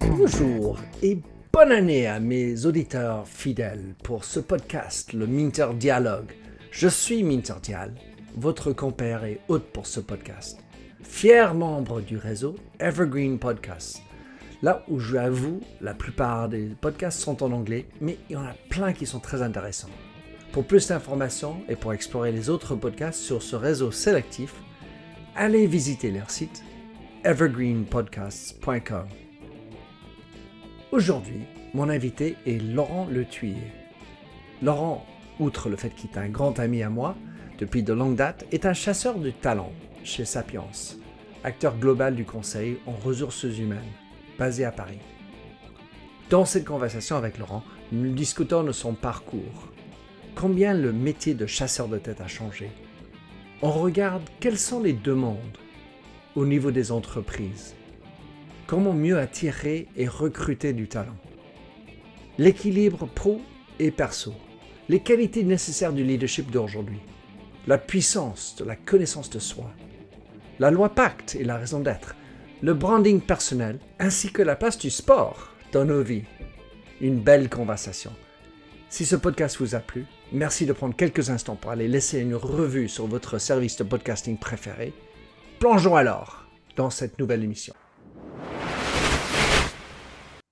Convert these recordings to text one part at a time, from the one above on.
Bonjour et bonne année à mes auditeurs fidèles pour ce podcast, le Minter Dialogue. Je suis Minter Dial, votre compère et hôte pour ce podcast. Fier membre du réseau Evergreen Podcasts. Là où j'avoue, la plupart des podcasts sont en anglais, mais il y en a plein qui sont très intéressants. Pour plus d'informations et pour explorer les autres podcasts sur ce réseau sélectif, allez visiter leur site evergreenpodcasts.com. Aujourd'hui, mon invité est Laurent Le Thuyer. Laurent, outre le fait qu'il est un grand ami à moi depuis de longue date, est un chasseur de talent chez Sapiens, acteur global du conseil en ressources humaines, basé à Paris. Dans cette conversation avec Laurent, nous discutons de son parcours, combien le métier de chasseur de tête a changé? On regarde quelles sont les demandes au niveau des entreprises. Comment mieux attirer et recruter du talent. L'équilibre pro et perso. Les qualités nécessaires du leadership d'aujourd'hui. La puissance de la connaissance de soi. La loi Pacte et la raison d'être. Le branding personnel ainsi que la place du sport dans nos vies. Une belle conversation. Si ce podcast vous a plu, merci de prendre quelques instants pour aller laisser une revue sur votre service de podcasting préféré Plongeons alors dans cette nouvelle émission.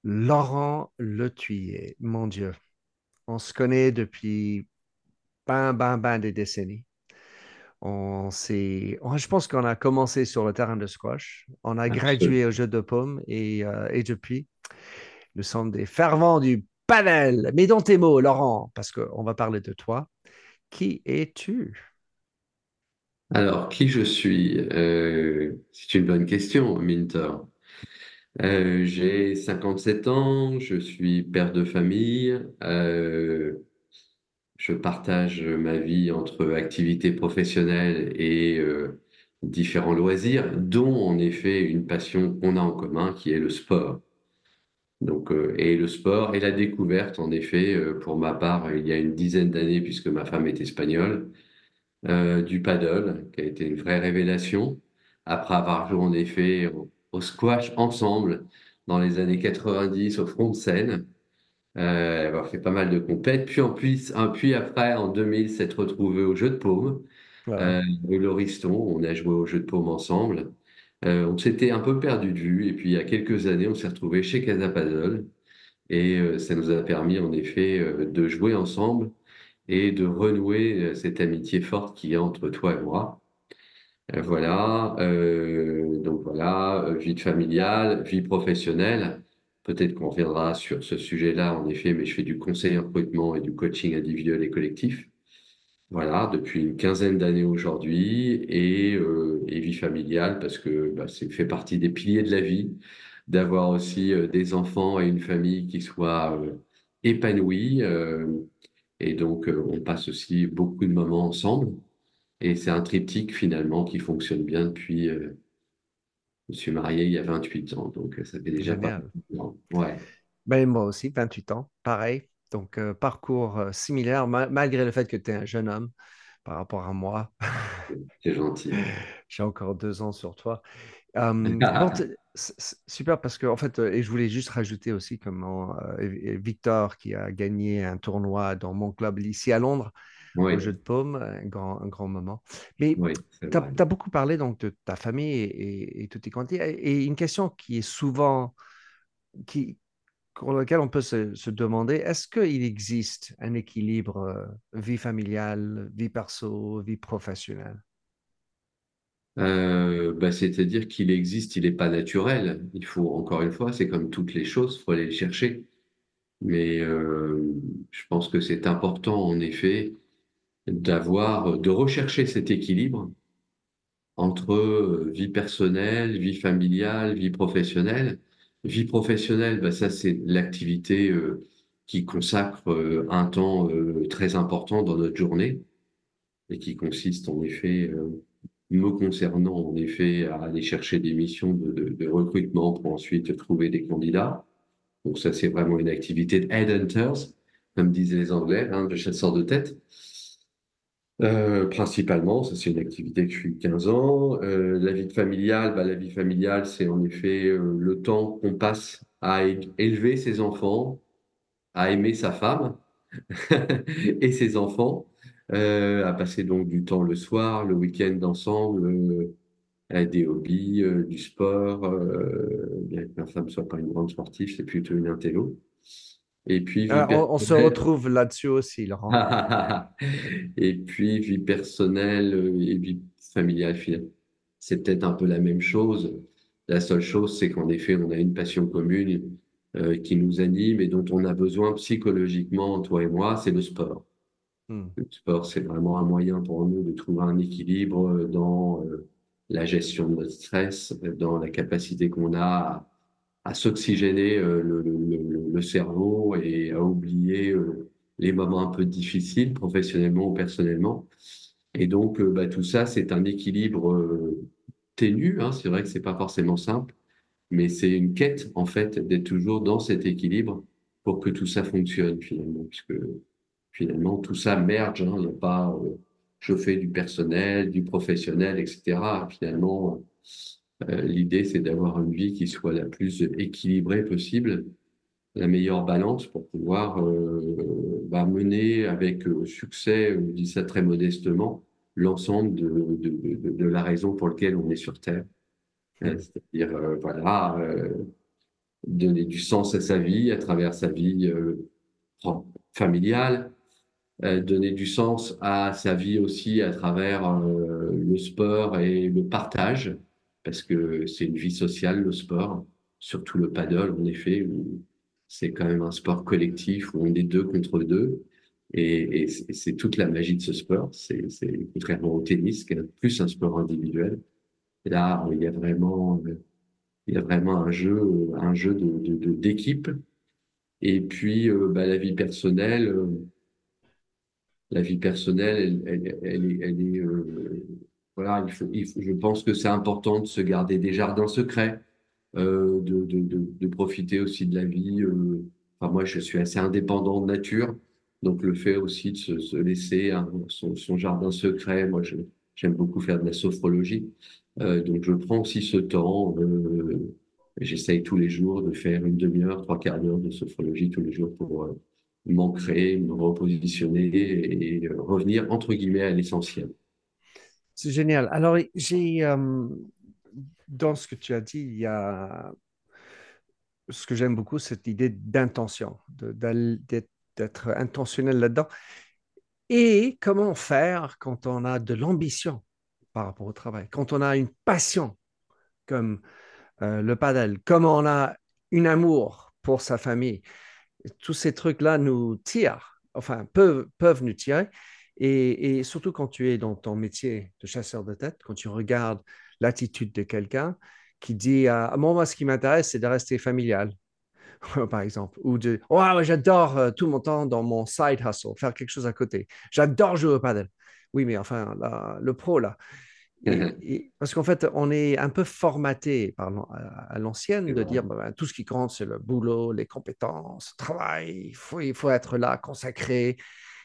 Laurent Le Thuyer, mon Dieu, on se connaît depuis ben, ben, ben des décennies. On s'est, je pense qu'on a commencé sur le terrain de squash. On a gradué au jeu de paume et, euh, et depuis, nous sommes des fervents du panel. Mais dans tes mots, Laurent, parce qu'on va parler de toi, qui es-tu? Alors, qui je suis? Euh, c'est une bonne question, Minter. Euh, j'ai 57 ans, je suis père de famille, euh, je partage ma vie entre activités professionnelles et différents loisirs, dont en effet une passion qu'on a en commun qui est le sport. Donc, et le sport et la découverte, en effet, pour ma part, il y a une dizaine d'années, puisque ma femme est espagnole, euh, du paddle, qui a été une vraie révélation, après avoir joué en effet au, squash ensemble dans les années 90 au front de scène, euh, avoir fait pas mal de compètes, puis, en plus, puis après, en 2000, s'être retrouvé au jeu de paume. Euh, Lauriston, on a joué au jeu de paume ensemble. Euh, on s'était un peu perdu de vue, et puis il y a quelques années, on s'est retrouvé chez Casa Paddle, et ça nous a permis en effet de jouer ensemble et de renouer euh, cette amitié forte qu'il y a entre toi et moi. Euh, voilà, euh, donc voilà, vie familiale, vie professionnelle. Peut-être qu'on reviendra sur ce sujet-là, en effet, mais je fais du conseil en recrutement et du coaching individuel et collectif. Voilà, depuis une quinzaine d'années aujourd'hui, et, et, vie familiale, parce que bah, c'est fait partie des piliers de la vie, d'avoir aussi des enfants et une famille qui soit épanouie. Et donc, euh, on passe aussi beaucoup de moments ensemble. Et c'est un triptyque finalement qui fonctionne bien depuis. Euh, je suis marié il y a 28 ans, donc euh, ça fait déjà pas Ouais. Ben, moi aussi, 28 ans, pareil. Donc, parcours similaire, malgré le fait que tu es un jeune homme par rapport à moi. C'est gentil. J'ai encore deux ans sur toi. super parce que en fait, et je voulais juste rajouter aussi comment Victor qui a gagné un tournoi dans mon club ici à Londres au jeu de paume, un grand, un grand moment. Mais tu as, beaucoup parlé donc de ta famille et, et, tout tes Et une question qui est souvent, qui, pour laquelle on peut se, demander, est-ce qu'il existe un équilibre vie familiale, vie perso, vie professionnelle? Euh, bah, c'est-à-dire qu'il existe, il n'est pas naturel. Il faut, encore une fois, c'est comme toutes les choses, il faut aller le chercher. Mais euh, je pense que c'est important, en effet, d'avoir, de rechercher cet équilibre entre euh, vie personnelle, vie familiale, vie professionnelle. Vie professionnelle, bah, ça, c'est l'activité qui consacre un temps très important dans notre journée et qui consiste en effet me concernant, en effet, à aller chercher des missions de, recrutement pour ensuite trouver des candidats. Donc ça, c'est vraiment une activité de headhunters, comme disaient les Anglais, hein, de chasseurs de tête. Euh, principalement, ça c'est une activité que je fais depuis 15 ans. Euh, la vie familiale, bah, la vie familiale, c'est en effet euh, le temps qu'on passe à élever ses enfants, à aimer sa femme et ses enfants, à passer donc du temps le soir, le week-end ensemble, à des hobbies, du sport. Bien que ma femme soit pas une grande sportive, c'est plutôt une intello. Et puis Euh, on, on se retrouve là-dessus aussi, Laurent. Et puis, vie personnelle euh, et vie familiale. C'est peut-être un peu la même chose. La seule chose, c'est qu'en effet, on a une passion commune euh, qui nous anime et dont on a besoin psychologiquement, toi et moi, c'est le sport. Hmm. Le sport, c'est vraiment un moyen pour nous de trouver un équilibre euh, dans euh, la gestion de notre stress, dans la capacité qu'on a à, à s'oxygéner euh, le, le, le, le cerveau et à oublier euh, les moments un peu difficiles, professionnellement ou personnellement. Et donc, euh, bah, tout ça, c'est un équilibre euh, ténu. Hein. C'est vrai que c'est pas forcément simple, mais c'est une quête, en fait, d'être toujours dans cet équilibre pour que tout ça fonctionne, finalement, puisque finalement, tout ça merge. Hein. Il n'y a pas, euh, je fais du personnel, du professionnel, etc. Finalement, l'idée, c'est d'avoir une vie qui soit la plus équilibrée possible, la meilleure balance pour pouvoir euh, bah, mener avec euh, succès, je dis ça très modestement, l'ensemble de, de, de, de la raison pour laquelle on est sur Terre. Euh, Hmm. C'est-à-dire, euh, voilà, euh, donner du sens à sa vie à travers sa vie euh, familiale, euh, donner du sens à sa vie aussi à travers euh, le sport et le partage, parce que c'est une vie sociale, le sport, surtout le paddle, en effet, où c'est quand même un sport collectif où on est deux contre deux. Et, c'est toute la magie de ce sport. C'est, contrairement au tennis, qui est plus un sport individuel. Là, il y a vraiment, il y a vraiment un jeu, un jeu de, d'équipe. Et puis, euh, bah, la vie personnelle. euh, la vie personnelle, elle, elle, est, euh, voilà, il faut, je pense que c'est important de se garder des jardins secrets, de, de, de, de profiter aussi de la vie. euh, enfin, moi, je suis assez indépendant de nature, donc le fait aussi de se, se laisser un- son, son jardin secret, moi, j'aime beaucoup faire de la sophrologie, euh, donc je prends aussi ce temps. Euh, j'essaye tous les jours de faire une demi-heure, trois quarts d'heure de sophrologie tous les jours pour euh, m'ancrer, me repositionner et euh, revenir entre guillemets à l'essentiel. C'est génial. Alors, j'ai, euh, dans ce que tu as dit, il y a ce que j'aime beaucoup, cette idée d'intention, d'être intentionnel là-dedans. Et comment faire quand on a de l'ambition par rapport au travail, quand on a une passion comme euh, le paddle, comme on a une amour pour sa famille. Tous ces trucs-là nous tirent, enfin, peuvent, nous tirer. Et surtout quand tu es dans ton métier de chasseur de tête, quand tu regardes l'attitude de quelqu'un qui dit ah, Moi, moi, ce qui m'intéresse, c'est de rester familial, par exemple, ou de oh, j'adore euh, tout mon temps dans mon side hustle, faire quelque chose à côté. J'adore jouer au paddle. Oui, mais enfin, le pro, là, et, et- parce qu'en fait, on est un peu formaté par à à l'ancienne de dire bah, ben, tout ce qui compte, c'est le boulot, les compétences, le travail, il faut, il faut être là, consacré.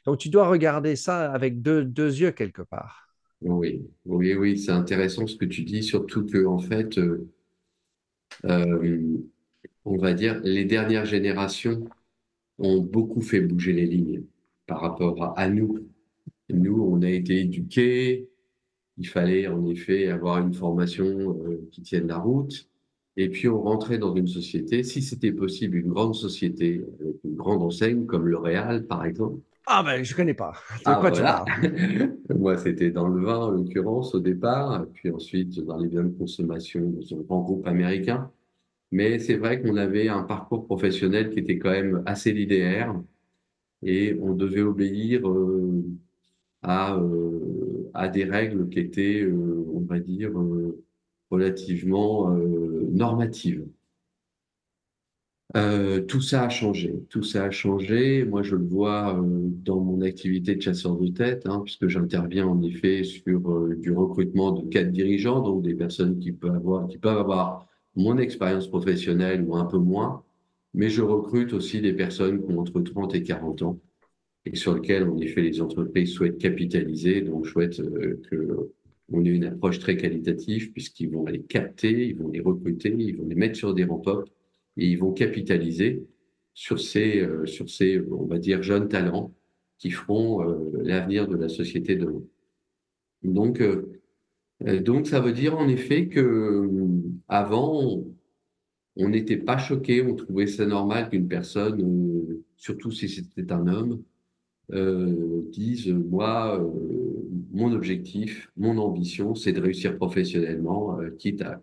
Donc, tu dois regarder ça avec deux, deux yeux quelque part. Oui, oui, oui, c'est intéressant ce que tu dis, surtout que en fait, euh, euh, on va dire, les dernières générations ont beaucoup fait bouger les lignes par rapport à, nous. Nous, on a été éduqués, il fallait en effet avoir une formation euh, qui tienne la route. Et puis on rentrait dans une société, si c'était possible, une grande société, avec une grande enseigne comme L'Oréal, par exemple. Ah ben, je connais pas. De Ah quoi tu voilà, parles? moi c'était dans le vin en l'occurrence au départ, puis ensuite dans les biens de consommation dans un grand groupe américain. Mais c'est vrai qu'on avait un parcours professionnel qui était quand même assez linéaire et on devait obéir euh, à, euh, à des règles qui étaient, euh, on va dire, relativement euh, normatives. Euh, tout ça a changé, tout ça a changé. Moi, je le vois euh, dans mon activité de chasseur de tête, hein, puisque j'interviens en effet sur du recrutement de cadres dirigeants, donc des personnes qui peuvent avoir, qui peuvent avoir mon expérience professionnelle ou un peu moins, mais je recrute aussi des personnes qui ont entre 30 et 40 ans et sur lequel, en effet, les entreprises souhaitent capitaliser, donc souhaitent que on ait une approche très qualitative puisqu'ils vont les capter, ils vont les recruter, ils vont les mettre sur des ramp et ils vont capitaliser sur ces, euh, sur ces, on va dire, jeunes talents qui feront euh, l'avenir de la société demain. Donc, donc, ça veut dire en effet que avant, on n'était pas choqué, on trouvait ça normal qu'une personne, surtout si c'était un homme, euh, disent moi, euh, mon objectif, mon ambition, c'est de réussir professionnellement, euh, quitte à,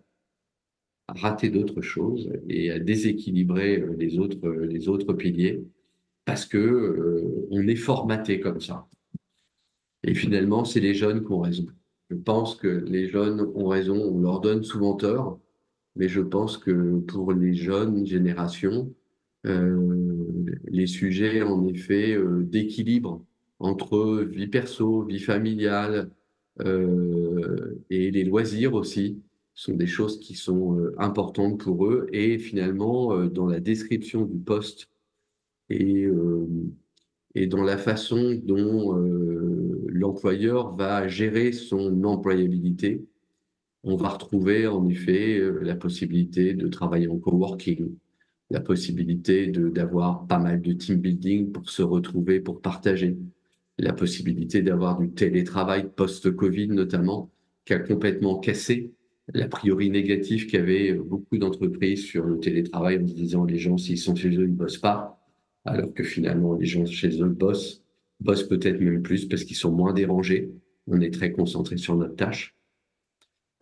rater d'autres choses et à déséquilibrer les autres, les autres piliers, parce que on est formaté comme ça. Et finalement, c'est les jeunes qui ont raison. Je pense que les jeunes ont raison, on leur donne souvent tort, mais je pense que pour les jeunes générations, euh, les sujets en effet euh, d'équilibre entre vie perso, vie familiale euh, et les loisirs aussi sont des choses qui sont importantes pour eux et finalement dans la description du poste et, et dans la façon dont l'employeur va gérer son employabilité, on va retrouver en effet la possibilité de travailler en coworking, la possibilité d'avoir pas mal de team building pour se retrouver, pour partager, la possibilité d'avoir du télétravail post-Covid notamment, qui a complètement cassé l'a priori négatif qu'avaient beaucoup d'entreprises sur le télétravail en disant les gens s'ils sont chez eux ils bossent pas, alors que finalement les gens chez eux bossent, bossent peut-être même plus parce qu'ils sont moins dérangés. On est très concentré sur notre tâche.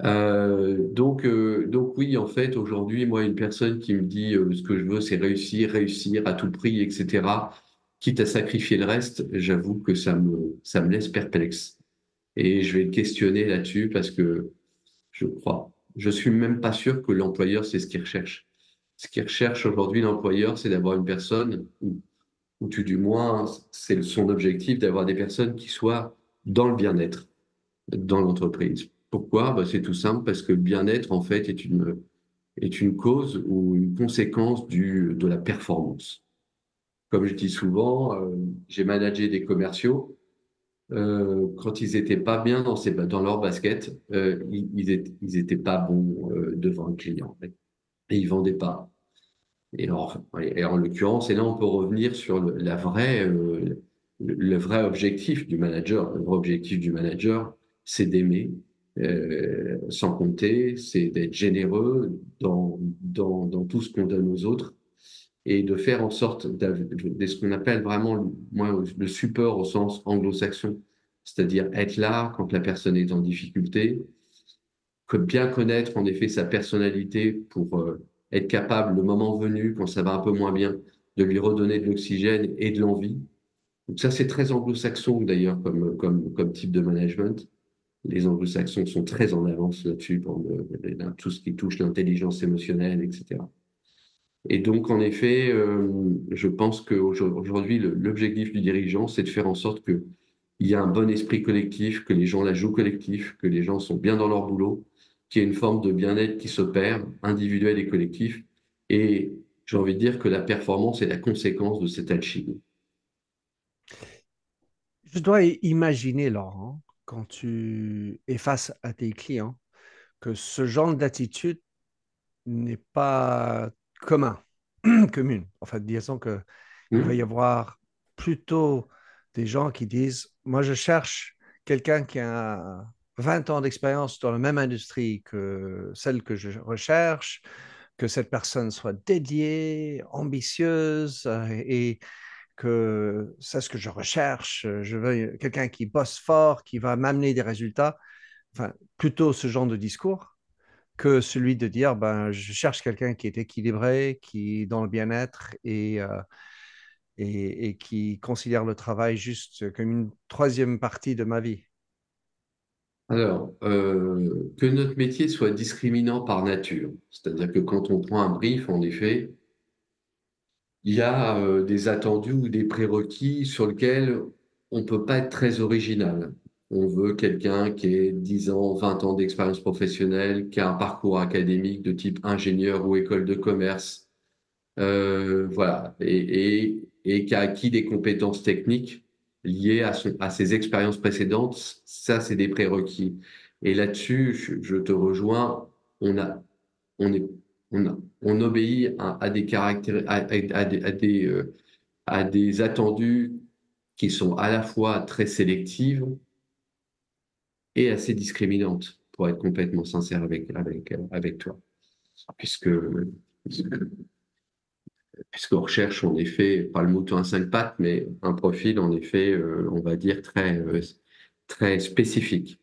Euh, donc, euh, donc oui, en fait, aujourd'hui, moi, une personne qui me dit euh, ce que je veux, c'est réussir, réussir à tout prix, etc., quitte à sacrifier le reste, j'avoue que ça me, ça me laisse perplexe. Et je vais questionner là-dessus parce que je crois, je suis même pas sûr que l'employeur, c'est ce qu'il recherche. Ce qu'il recherche aujourd'hui, l'employeur, c'est d'avoir une personne, ou, ou tout du moins, c'est son objectif d'avoir des personnes qui soient dans le bien-être dans l'entreprise pourquoi? Bah, C'est tout simple parce que le bien-être, en fait, est une, est une cause ou une conséquence du, de la performance. Comme je dis souvent, euh, j'ai managé des commerciaux. Euh, quand ils étaient pas bien dans, dans leur basket, euh, ils, ils, étaient, pas bons devant le client. Ils vendaient pas. Et, en l'occurrence, et là, on peut revenir sur le, vrai objectif du manager. Le du manager, c'est d'aimer, sans compter, c'est d'être généreux dans, tout ce qu'on donne aux autres et de faire en sorte de ce qu'on appelle vraiment moi, le support au sens anglo-saxon, c'est-à-dire être là quand la personne est en difficulté, bien connaître en effet sa personnalité pour euh, être capable, le moment venu, quand ça va un peu moins bien, de lui redonner de l'oxygène et de l'envie. Donc ça, c'est très anglo-saxon d'ailleurs comme type de management les anglo-saxons sont très en avance là-dessus pour tout ce qui touche l'intelligence émotionnelle, etc. Et donc, en effet, euh, je pense qu'aujourd'hui, l'objectif du dirigeant, c'est de faire en sorte qu'il y ait un bon esprit collectif, que les gens la jouent collectif, que les gens sont bien dans leur boulot, qu'il y ait une forme de bien-être qui s'opère, individuel et collectif. Et j'ai envie de dire que la performance est la conséquence de cette alchimie. Je dois imaginer, Laurent, quand tu es face à tes clients que ce genre d'attitude n'est pas commun, commune. En fait, disons que il va y mmh. avoir plutôt des gens qui disent Moi, je cherche quelqu'un qui a 20 ans d'expérience dans la même industrie que celle que je recherche, que cette personne soit dédiée, ambitieuse et que c'est ce que je recherche. Je veux quelqu'un qui bosse fort, qui va m'amener des résultats. Enfin, plutôt ce genre de discours que celui de dire ben, je cherche quelqu'un qui est équilibré, qui est dans le bien-être et, euh, et, qui considère le travail juste comme une troisième partie de ma vie. Alors, euh, que notre métier soit discriminant par nature, c'est-à-dire que quand on prend un brief, en effet, il y a euh, des attendus ou des prérequis sur lesquels on ne peut pas être très original. On veut quelqu'un qui ait 10 ans, 20 ans d'expérience professionnelle, qui a un parcours académique de type ingénieur ou école de commerce, euh, voilà, et, qui a acquis des compétences techniques liées à, ses expériences précédentes, ça, c'est des prérequis. Et là-dessus, je, te rejoins, on, a, obéit à des attendus qui sont à la fois très sélectives et assez discriminantes, pour être complètement sincère avec, avec, avec toi. Puisque, puisqu'on recherche en effet, pas le mouton à cinq pattes, mais un profil en effet, euh, on va dire, très, euh, très spécifique.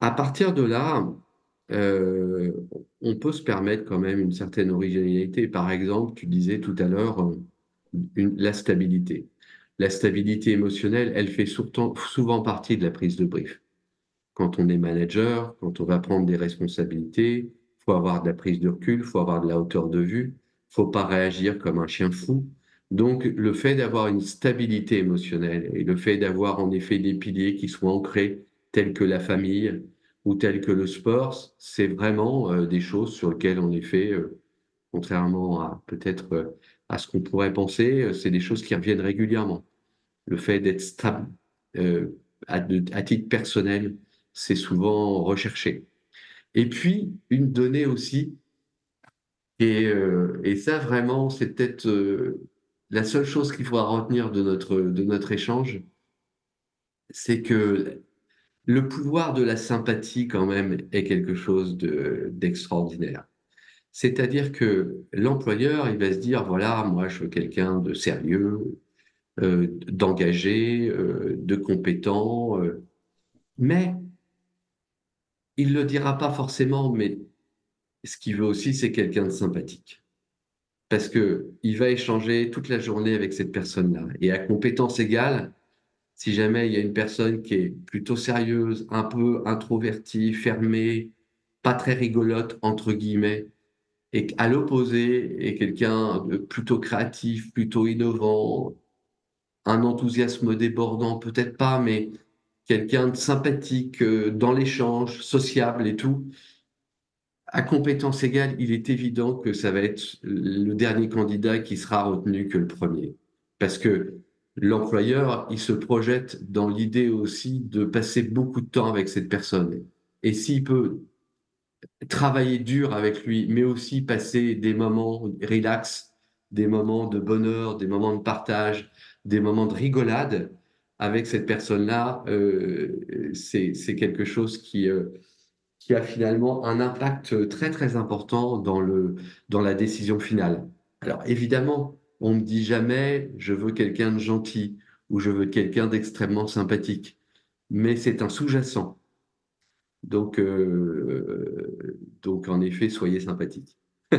À partir de là, euh, on peut se permettre quand même une certaine originalité. Par exemple, tu disais tout à l'heure la stabilité. La stabilité émotionnelle, elle fait souvent partie de la prise de brief. Quand on est manager, quand on va prendre des responsabilités, il faut avoir de la prise de recul, faut avoir de la hauteur de vue, faut pas réagir comme un chien fou. Donc, le fait d'avoir une stabilité émotionnelle et le fait d'avoir en effet des piliers qui soient ancrés, tels que la famille ou tels que le sport, c'est vraiment euh, des choses sur lesquelles, en effet, euh, contrairement à peut-être euh, à ce qu'on pourrait penser, c'est des choses qui reviennent régulièrement. Le fait d'être stable à titre personnel, c'est souvent recherché. Et puis, une donnée aussi, et, euh, et ça vraiment, c'est peut-être euh, la seule chose qu'il faudra retenir de notre, de notre échange, c'est que le pouvoir de la sympathie, quand même, est quelque chose d'extraordinaire. C'est-à-dire que l'employeur, il va se dire, voilà, moi, je veux quelqu'un de sérieux, euh, d'engagé, de compétent, mais il le dira pas forcément, mais ce qu'il veut aussi, c'est quelqu'un de sympathique. Parce que il va échanger toute la journée avec cette personne-là. Et à compétence égale, si jamais il y a une personne qui est plutôt sérieuse, un peu introvertie, fermée, pas très rigolote, entre guillemets, et à l'opposé est quelqu'un de plutôt créatif, plutôt innovant, un enthousiasme débordant, peut-être pas, mais quelqu'un de sympathique euh, dans l'échange, sociable et tout, à compétence égale, il est évident que ça va être le dernier candidat qui sera retenu que le premier. Parce que l'employeur, il se projette dans l'idée aussi de passer beaucoup de temps avec cette personne. Et s'il peut travailler dur avec lui, mais aussi passer des moments relax, des moments de bonheur, des moments de partage, des moments de rigolade, avec cette personne-là, euh, c'est quelque chose qui, euh, qui a finalement un impact très très important dans, le, dans la décision finale. Alors évidemment, on ne me dit jamais je veux quelqu'un de gentil ou je veux quelqu'un d'extrêmement sympathique, mais c'est un sous-jacent. Donc, euh, donc en effet, soyez sympathique.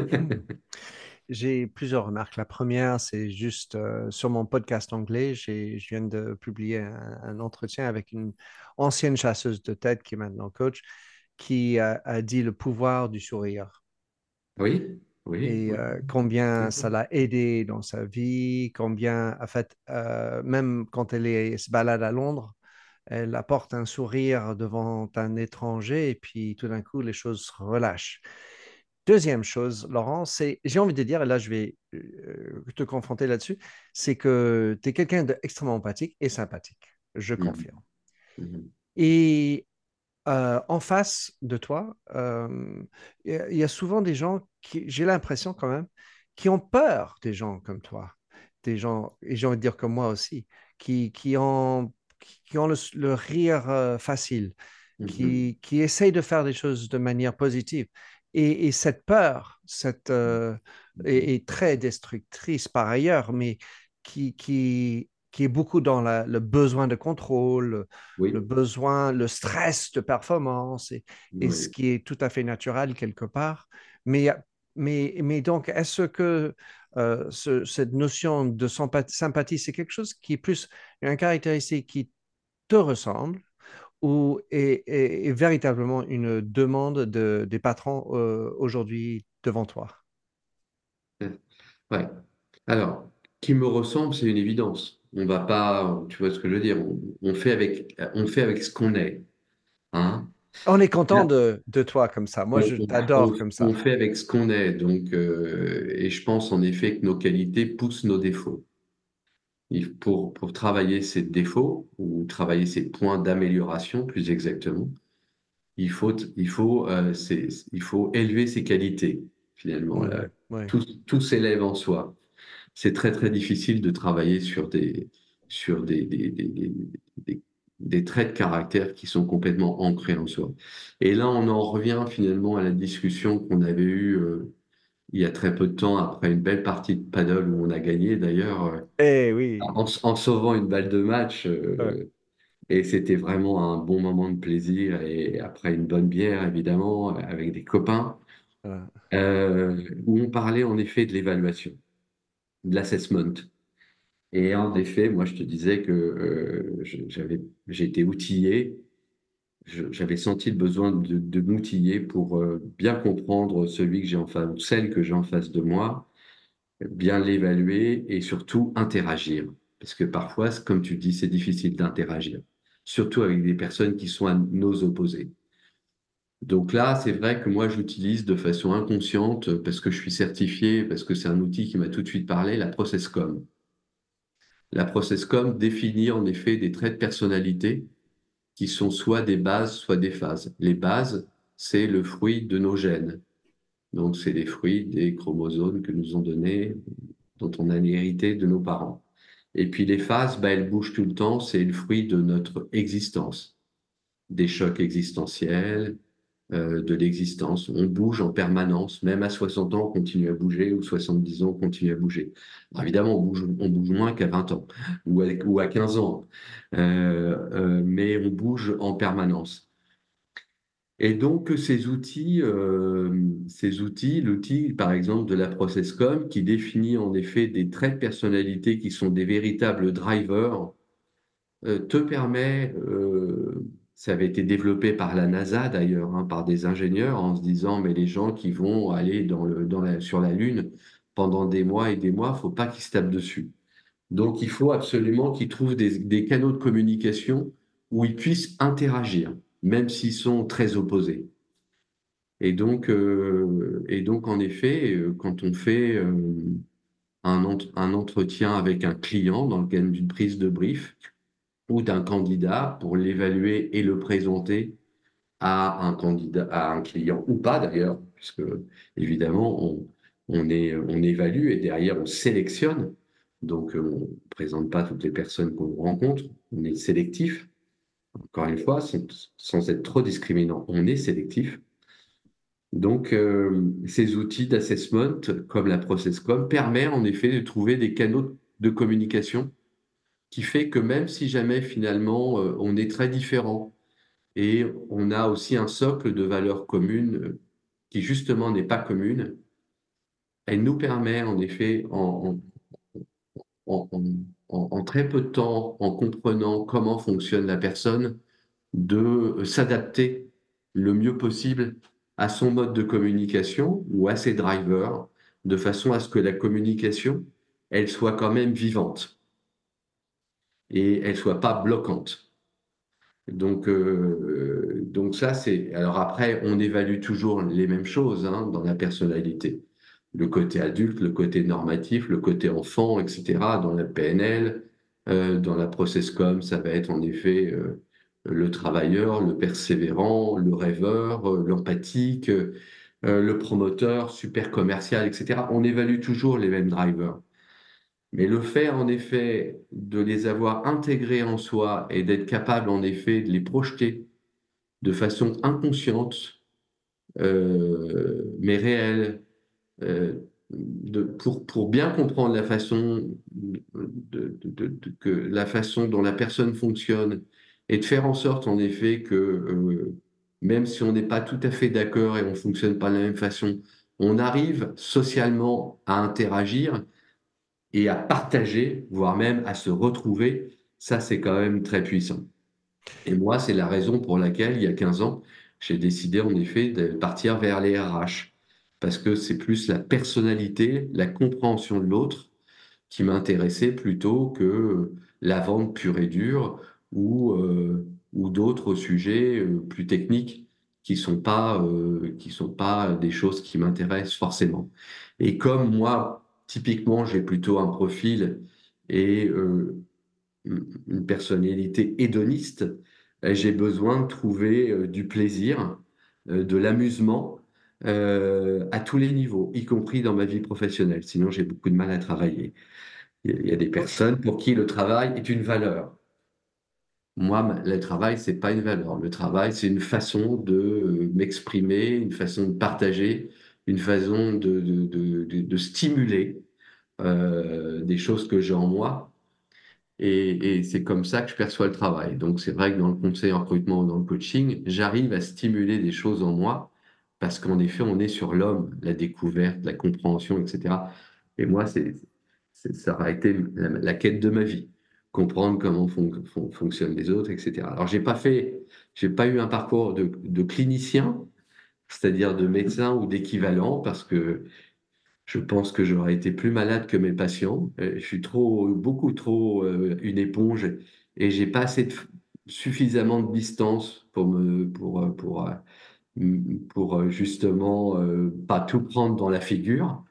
J'ai plusieurs remarques. La première, c'est juste euh, sur mon podcast anglais, je viens de publier un, entretien avec une ancienne chasseuse de tête qui est maintenant coach, qui a, dit le pouvoir du sourire. Oui, oui. Et euh, combien ça l'a aidé dans sa vie, combien, en fait, euh, même quand elle, est, se balade à Londres, elle apporte un sourire devant un étranger et puis tout d'un coup, les choses se relâchent. Deuxième chose, Laurent, c'est, j'ai envie de dire, et là je vais euh, te confronter là-dessus, c'est que tu es quelqu'un d'extrêmement empathique et sympathique, je mmh. confirme. Mmh. Et euh, en face de toi, euh, il y, a souvent des gens qui, j'ai l'impression quand même, qui ont peur des gens comme toi, des gens, et j'ai envie de dire comme moi aussi, qui, qui ont, qui ont le, rire facile, mmh qui, qui essayent de faire des choses de manière positive. Et, cette peur cette, mmh. euh, est, très destructrice par ailleurs, mais qui, qui, qui est beaucoup dans le besoin de contrôle, le besoin, le stress de performance, et, et, ce qui est tout à fait naturel quelque part. Mais, mais, mais donc, est-ce que euh, cette notion de sympathie, c'est quelque chose qui est plus une caractéristique qui te ressemble ou est, véritablement une demande de, des patrons euh, aujourd'hui devant toi? Ouais. Alors, qui me ressemble, c'est une évidence. On va pas, tu vois ce que je veux dire, on, fait, avec, on fait avec ce qu'on est. Hein? On est content de, de, toi comme ça. Moi, je t'adore comme ça. On fait avec ce qu'on est. Donc, euh, et je pense en effet que nos qualités poussent nos défauts. Pour, pour travailler ses défauts ou travailler ses points d'amélioration, plus exactement, il faut, il faut, euh, il faut élever ses qualités, finalement. Tout, tout s'élève en soi. C'est très, très difficile de travailler sur des, sur des, des, des, des, traits de caractère qui sont complètement ancrés en soi. Et là, on en revient finalement à la discussion qu'on avait eue euh, il y a très peu de temps, après une belle partie de paddle où on a gagné d'ailleurs, euh, eh oui. en, en, sauvant une balle de match. Euh, et c'était vraiment un bon moment de plaisir. Et après une bonne bière, évidemment, avec des copains, où on parlait en effet de l'évaluation, de l'assessment. Et en effet, moi, je te disais que euh, j'avais, j'ai été outillé, j'avais senti le besoin de, m'outiller pour euh, bien comprendre celui que j'ai en face, celle que j'ai en face de moi, bien l'évaluer et surtout interagir. Parce que parfois, comme tu dis, c'est difficile d'interagir, surtout avec des personnes qui sont à nos opposés. Donc là, c'est vrai que moi, j'utilise de façon inconsciente, parce que je suis certifié, parce que c'est un outil qui m'a tout de suite parlé, la ProcessCom. La processcom définit en effet des traits de personnalité qui sont soit des bases, soit des phases. Les bases, c'est le fruit de nos gènes. Donc, c'est les fruits des chromosomes que nous ont donnés, dont on a hérité de nos parents. Et puis les phases, bah, elles bougent tout le temps, c'est le fruit de notre existence. Des chocs existentiels, de l'existence. On bouge en permanence, même à 60 ans, on continue à bouger, ou 70 ans, on continue à bouger. évidemment, on bouge, moins qu'à 20 ans, ou à, ou à 15 ans, euh, euh, mais on bouge en permanence. Et donc, ces outils, ces outils, l'outil, par exemple, de la ProcessCom, qui définit en effet des traits de personnalité qui sont des véritables drivers, te permet ça avait été développé par la NASA d'ailleurs, hein, par des ingénieurs, en se disant mais les gens qui vont aller sur la Lune pendant des mois et des mois, faut pas qu'ils se tapent dessus. Donc il faut absolument qu'ils trouvent des, des, canaux de communication où ils puissent interagir, même s'ils sont très opposés. Et donc, euh, et donc en effet, euh, quand on fait euh, un, un entretien avec un client dans le cadre d'une prise de brief, ou d'un candidat pour l'évaluer et le présenter à un candidat, à un client ou pas d'ailleurs, puisque évidemment on, on, évalue et derrière on sélectionne. Donc on ne présente pas toutes les personnes qu'on rencontre, on est sélectif. Encore une fois, sans, être trop discriminant, on est sélectif. Donc, euh, ces outils d'assessment, comme la ProcessCom, permettent en effet de trouver des canaux de communication qui fait que même si jamais finalement euh, on est très différents et on a aussi un socle de valeurs communes euh, qui justement n'est pas commune, elle nous permet en effet en, en, très peu de temps, en comprenant comment fonctionne la personne, de s'adapter le mieux possible à son mode de communication ou à ses drivers, de façon à ce que la communication, elle soit quand même vivante et elle soit pas bloquante. Donc, euh, donc ça, c'est... Alors après, on évalue toujours les mêmes choses hein, dans la personnalité. Le côté adulte, le côté normatif, le côté enfant, etc. Dans la PNL, euh, dans la processcom, ça va être en effet euh, le travailleur, le persévérant, le rêveur, l'empathique, le promoteur, super commercial, etc. On évalue toujours les mêmes drivers. Mais le fait, en effet, de les avoir intégrés en soi et d'être capable, en effet, de les projeter de façon inconsciente, euh, mais réelle, euh, pour, bien comprendre la façon, la façon dont la personne fonctionne et de faire en sorte, en effet, que euh, même si on n'est pas tout à fait d'accord et on fonctionne pas de la même façon, on arrive socialement à interagir et à partager, voire même à se retrouver, ça c'est quand même très puissant. Et moi, c'est la raison pour laquelle, il y a 15 ans, j'ai décidé en effet de partir vers les RH, parce que c'est plus la personnalité, la compréhension de l'autre qui m'intéressait plutôt que la vente pure et dure ou, euh, ou d'autres sujets euh, plus techniques qui sont pas euh, qui sont pas des choses qui m'intéressent forcément. Et comme moi, typiquement, j'ai plutôt un profil et une personnalité hédoniste, j'ai besoin de trouver du plaisir, de l'amusement à tous les niveaux, y compris dans ma vie professionnelle. Sinon, j'ai beaucoup de mal à travailler. Il y a des personnes pour qui le travail est une valeur. Moi, le travail, c'est pas une valeur. Le travail, c'est une façon de euh, m'exprimer, une façon de partager, une façon de stimuler euh, des choses que j'ai en moi. Et, c'est comme ça que je perçois le travail. Donc, c'est vrai que dans le conseil en recrutement ou dans le coaching, j'arrive à stimuler des choses en moi parce qu'en effet, on est sur l'homme, la découverte, la compréhension, etc. Et moi, c'est, ça aura été la quête de ma vie comprendre comment fonctionnent les autres, etc. Alors, j'ai pas pas eu un parcours de, clinicien, c'est-à-dire de médecin ou d'équivalent, parce que je pense que j'aurais été plus malade que mes patients. Euh, je suis trop, beaucoup trop euh, une éponge et j'ai pas assez de, suffisamment de distance pour me, pour, pour, pour justement euh, pas tout prendre dans la figure.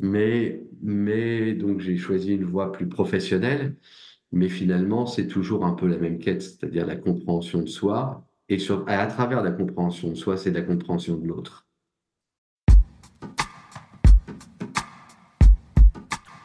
Mais, mais donc j'ai choisi une voie plus professionnelle. Mais finalement, c'est toujours un peu la même quête, c'est-à-dire la compréhension de soi. Et sur, à travers la compréhension de soi, c'est la compréhension de l'autre.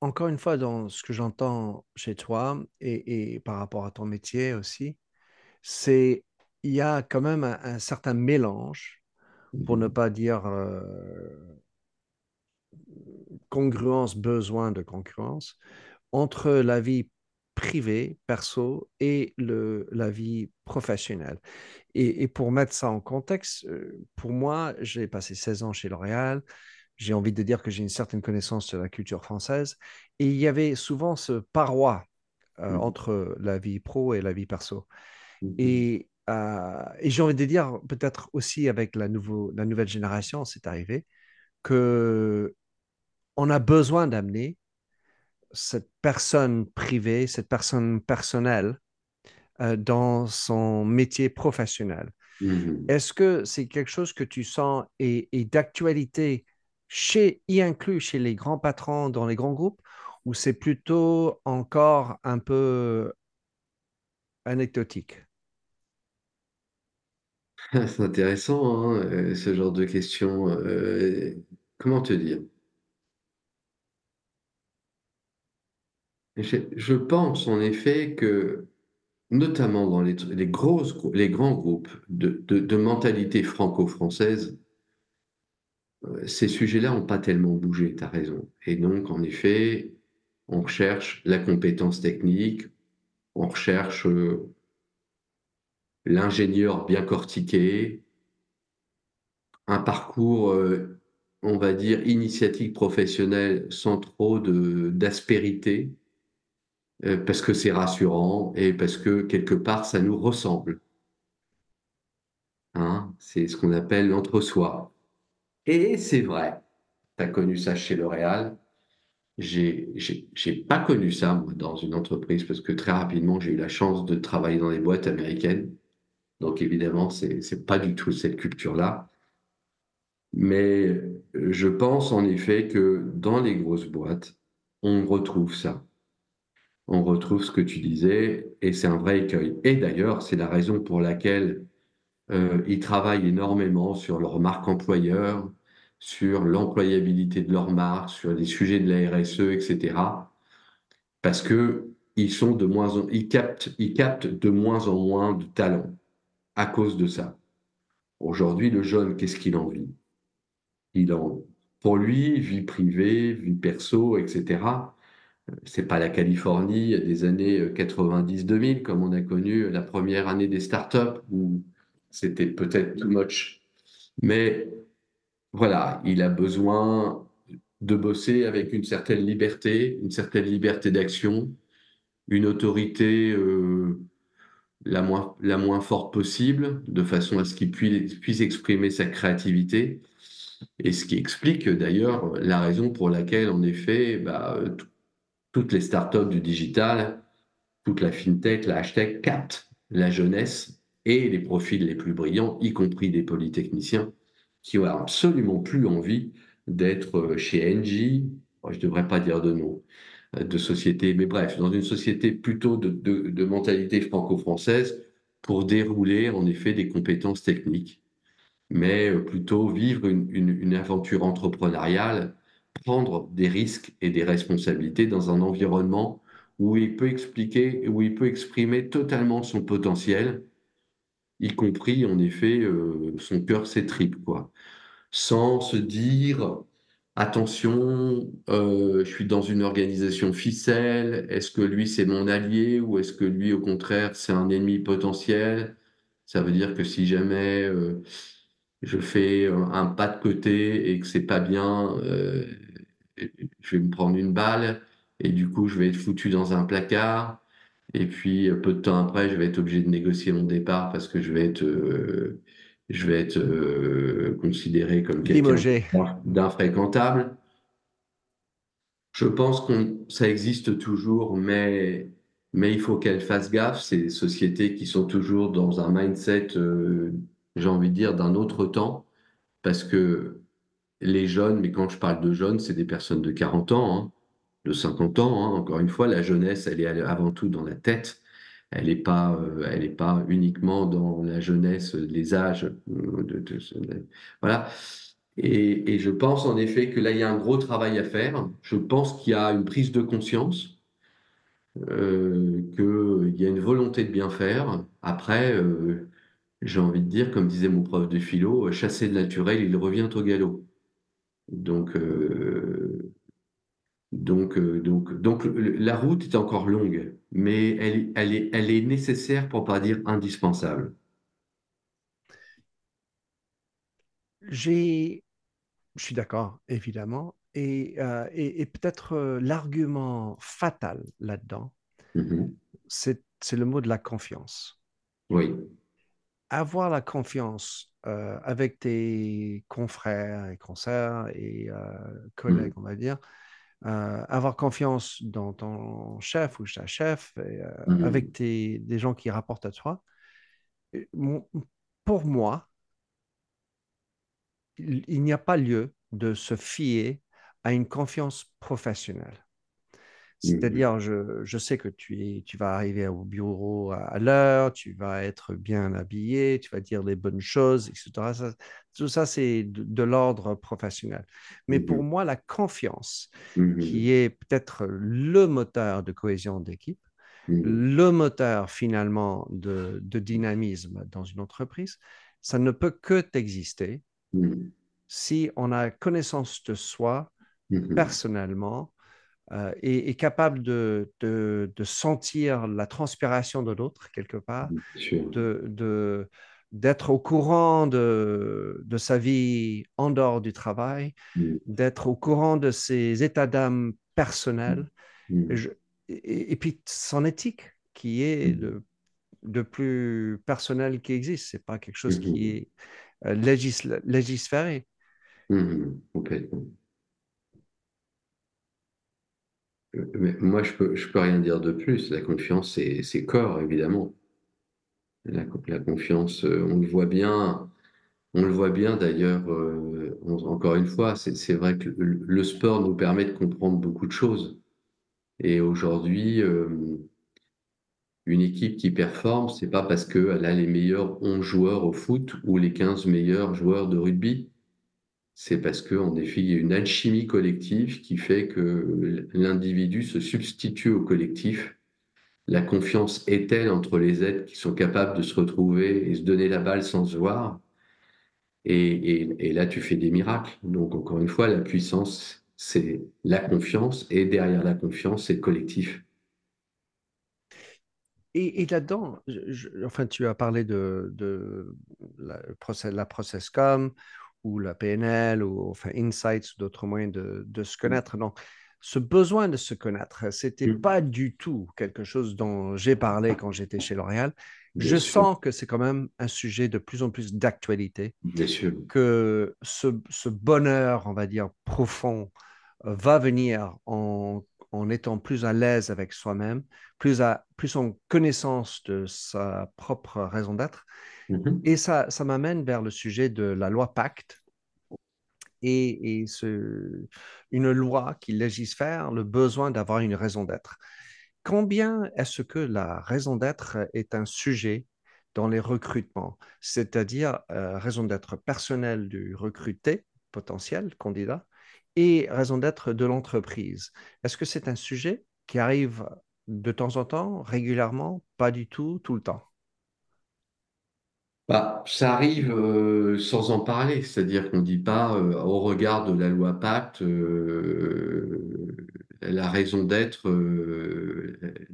encore une fois, dans ce que j'entends chez toi et, par rapport à ton métier aussi, c'est il y a quand même un, certain mélange, pour ne pas dire euh, congruence, besoin de concurrence, entre la vie privé, perso et le, la vie professionnelle. Et, pour mettre ça en contexte, euh, pour moi, j'ai passé 16 ans chez L'Oréal. J'ai envie de dire que j'ai une certaine connaissance de la culture française. Et il y avait souvent ce paroi euh, mmh. entre la vie pro et la vie perso. Mmh. Et, euh, et j'ai envie de dire, peut-être aussi avec la, nouveau, la nouvelle génération, c'est arrivé, que on a besoin d'amener cette personne privée, cette personne personnelle euh, dans son métier professionnel. Mm-hmm. Est-ce que c'est quelque chose que tu sens et, d'actualité chez, y inclus chez les grands patrons dans les grands groupes ou c'est plutôt encore un peu anecdotique? C'est intéressant, hein, euh, ce genre de questions. Euh, comment te dire? Je pense en effet que, notamment dans les, grosses, les grands groupes de, mentalité franco-française, ces sujets-là n'ont pas tellement bougé, tu as raison. Et donc, en effet, on recherche la compétence technique, on recherche euh, l'ingénieur bien cortiqué, un parcours, euh, on va dire, initiatique professionnelle sans trop d'aspérité. Euh, parce que c'est rassurant et parce que quelque part, ça nous ressemble. Hein c'est ce qu'on appelle l'entre-soi. Et c'est vrai, tu as connu ça chez L'Oréal. J'ai n'ai pas connu ça moi, dans une entreprise parce que très rapidement, j'ai eu la chance de travailler dans des boîtes américaines. Donc évidemment, c'est n'est pas du tout cette culture-là. Mais je pense en effet que dans les grosses boîtes, on retrouve ça on retrouve ce que tu disais, et c'est un vrai écueil. Et d'ailleurs, c'est la raison pour laquelle euh, ils travaillent énormément sur leur marque employeur, sur l'employabilité de leur marque, sur les sujets de la RSE, etc. Parce que ils sont de moins en, ils captent, ils captent de moins en moins de talent à cause de ça. Aujourd'hui, le jeune, qu'est-ce qu'il en vit? Il en, pour lui, vie privée, vie perso, etc c'est pas la Californie des années 90-2000 comme on a connu la première année des startups où c'était peut-être too much. Mais voilà, il a besoin de bosser avec une certaine liberté, une certaine liberté d'action, une autorité la, moins, la moins forte possible, de façon à ce qu'il puisse, puisse exprimer sa créativité. Et ce qui explique d'ailleurs la raison pour laquelle, en effet, bah, toutes les startups du digital, toute la fintech, la hashtag captent la jeunesse et les profils les plus brillants, y compris des polytechniciens, qui ont absolument plus envie d'être chez Engie, je ne devrais pas dire de nom, de société, mais bref, dans une société plutôt de, de mentalité franco-française pour dérouler en effet des compétences techniques mais euh, plutôt vivre une, aventure entrepreneuriale, prendre des risques et des responsabilités dans un environnement où il peut expliquer, où il peut exprimer totalement son potentiel, y compris en effet euh, son cœur, ses tripes, quoi, sans se dire attention, euh, je suis dans une organisation ficelle, est-ce que lui c'est mon allié ou est-ce que lui au contraire c'est un ennemi potentiel? Ça veut dire que si jamais je fais un pas de côté et que c'est pas bien, euh, je vais me prendre une balle et du coup je vais être foutu dans un placard. Et puis peu de temps après, je vais être obligé de négocier mon départ parce que je vais être, euh, je vais être euh, considéré comme quelqu'un d'infréquentable. Je pense que ça existe toujours, mais, mais il faut qu'elles fassent gaffe. Ces sociétés qui sont toujours dans un mindset j'ai envie de dire, d'un autre temps, parce que les jeunes, mais quand je parle de jeunes, c'est des personnes de 40 ans, hein, de 50 ans. Hein. encore une fois, la jeunesse, elle est avant tout dans la tête. Elle n'est pas, euh, pas uniquement dans la jeunesse, les âges. Euh, voilà. Et, je pense en effet que là, il y a un gros travail à faire. Je pense qu'il y a une prise de conscience, euh, qu'il y a une volonté de bien faire. Après, j'ai envie de dire, comme disait mon prof de philo, chasser le naturel, il revient au galop. Donc, donc, euh, donc, donc, la route est encore longue, mais elle, elle, est, elle est nécessaire pour pas dire indispensable. J'ai, je suis d'accord, évidemment, et, et, peut-être l'argument fatal là-dedans, mm-hmm. c'est le mot de la confiance. Oui avoir la confiance euh, avec tes confrères et consoeurs et euh, collègues, on va dire, euh, avoir confiance dans ton chef ou ta chef, et, mmh. avec tes, des gens qui rapportent à toi. Pour moi, il n'y a pas lieu de se fier à une confiance professionnelle. Mmh C'est-à-dire, je, je, sais que tu, es, tu vas arriver au bureau à, l'heure, tu vas être bien habillé, tu vas dire les bonnes choses, etc. tout ça, c'est de, l'ordre professionnel. Mais pour mmh moi, la confiance, mmh qui est peut-être le moteur de cohésion d'équipe, le moteur finalement de, de, dynamisme dans une entreprise, ça ne peut que exister si on a connaissance de soi personnellement euh, est, capable de, de, sentir la transpiration de l'autre quelque part, de, d'être au courant de, de, sa vie en dehors du travail, mm. d'être au courant de ses états d'âme personnels, mm. Mm. et, puis son éthique qui est de plus personnel qui existe. C'est pas quelque chose qui est euh. Complètement. Moi, je peux, je peux rien dire de plus. La confiance, c'est corps, évidemment. La, confiance, euh, on le voit bien. On le voit bien d'ailleurs, euh, encore une fois, c'est vrai que le, sport nous permet de comprendre beaucoup de choses. Et aujourd'hui, euh, une équipe qui performe, c'est pas parce qu'elle a les meilleurs 11 joueurs au foot ou les 15 meilleurs joueurs de rugby c'est parce qu'en effet, il y a une alchimie collective qui fait que l'individu se substitue au collectif. La confiance est telle entre les êtres qui sont capables de se retrouver et se donner la balle sans se voir? Et, là, tu fais des miracles. Donc, encore une fois, la puissance, c'est la confiance, et derrière la confiance, c'est le collectif. Et, là-dedans, enfin, tu as parlé de, la, la process com, ou la PNL, ou enfin Insights, ou d'autres moyens de, se connaître. Donc, ce besoin de se connaître, c'était Mm. pas du tout quelque chose dont j'ai parlé quand j'étais chez L'Oréal. Je sûr, sens que c'est quand même un sujet de plus en plus d'actualité, bien sûr. que ce, ce bonheur, on va dire, profond, euh, va venir en, en étant plus à l'aise avec soi-même, plus, à, plus en connaissance de sa propre raison d'être. Mhm. Et ça, ça m'amène vers le sujet de la loi Pacte et, et ce- une loi qui légifère le besoin d'avoir une raison d'être. Combien est-ce que la raison d'être est un sujet dans les recrutements, c'est-à-dire euh, raison d'être personnelle du recruté, potentiel candidat, et raison d'être de l'entreprise? Est-ce que c'est un sujet qui arrive de temps en temps, régulièrement, pas du tout, tout le temps? Bah, ça arrive euh, sans en parler, c'est-à-dire qu'on ne dit pas euh, au regard de la loi Pacte, euh, la raison d'être,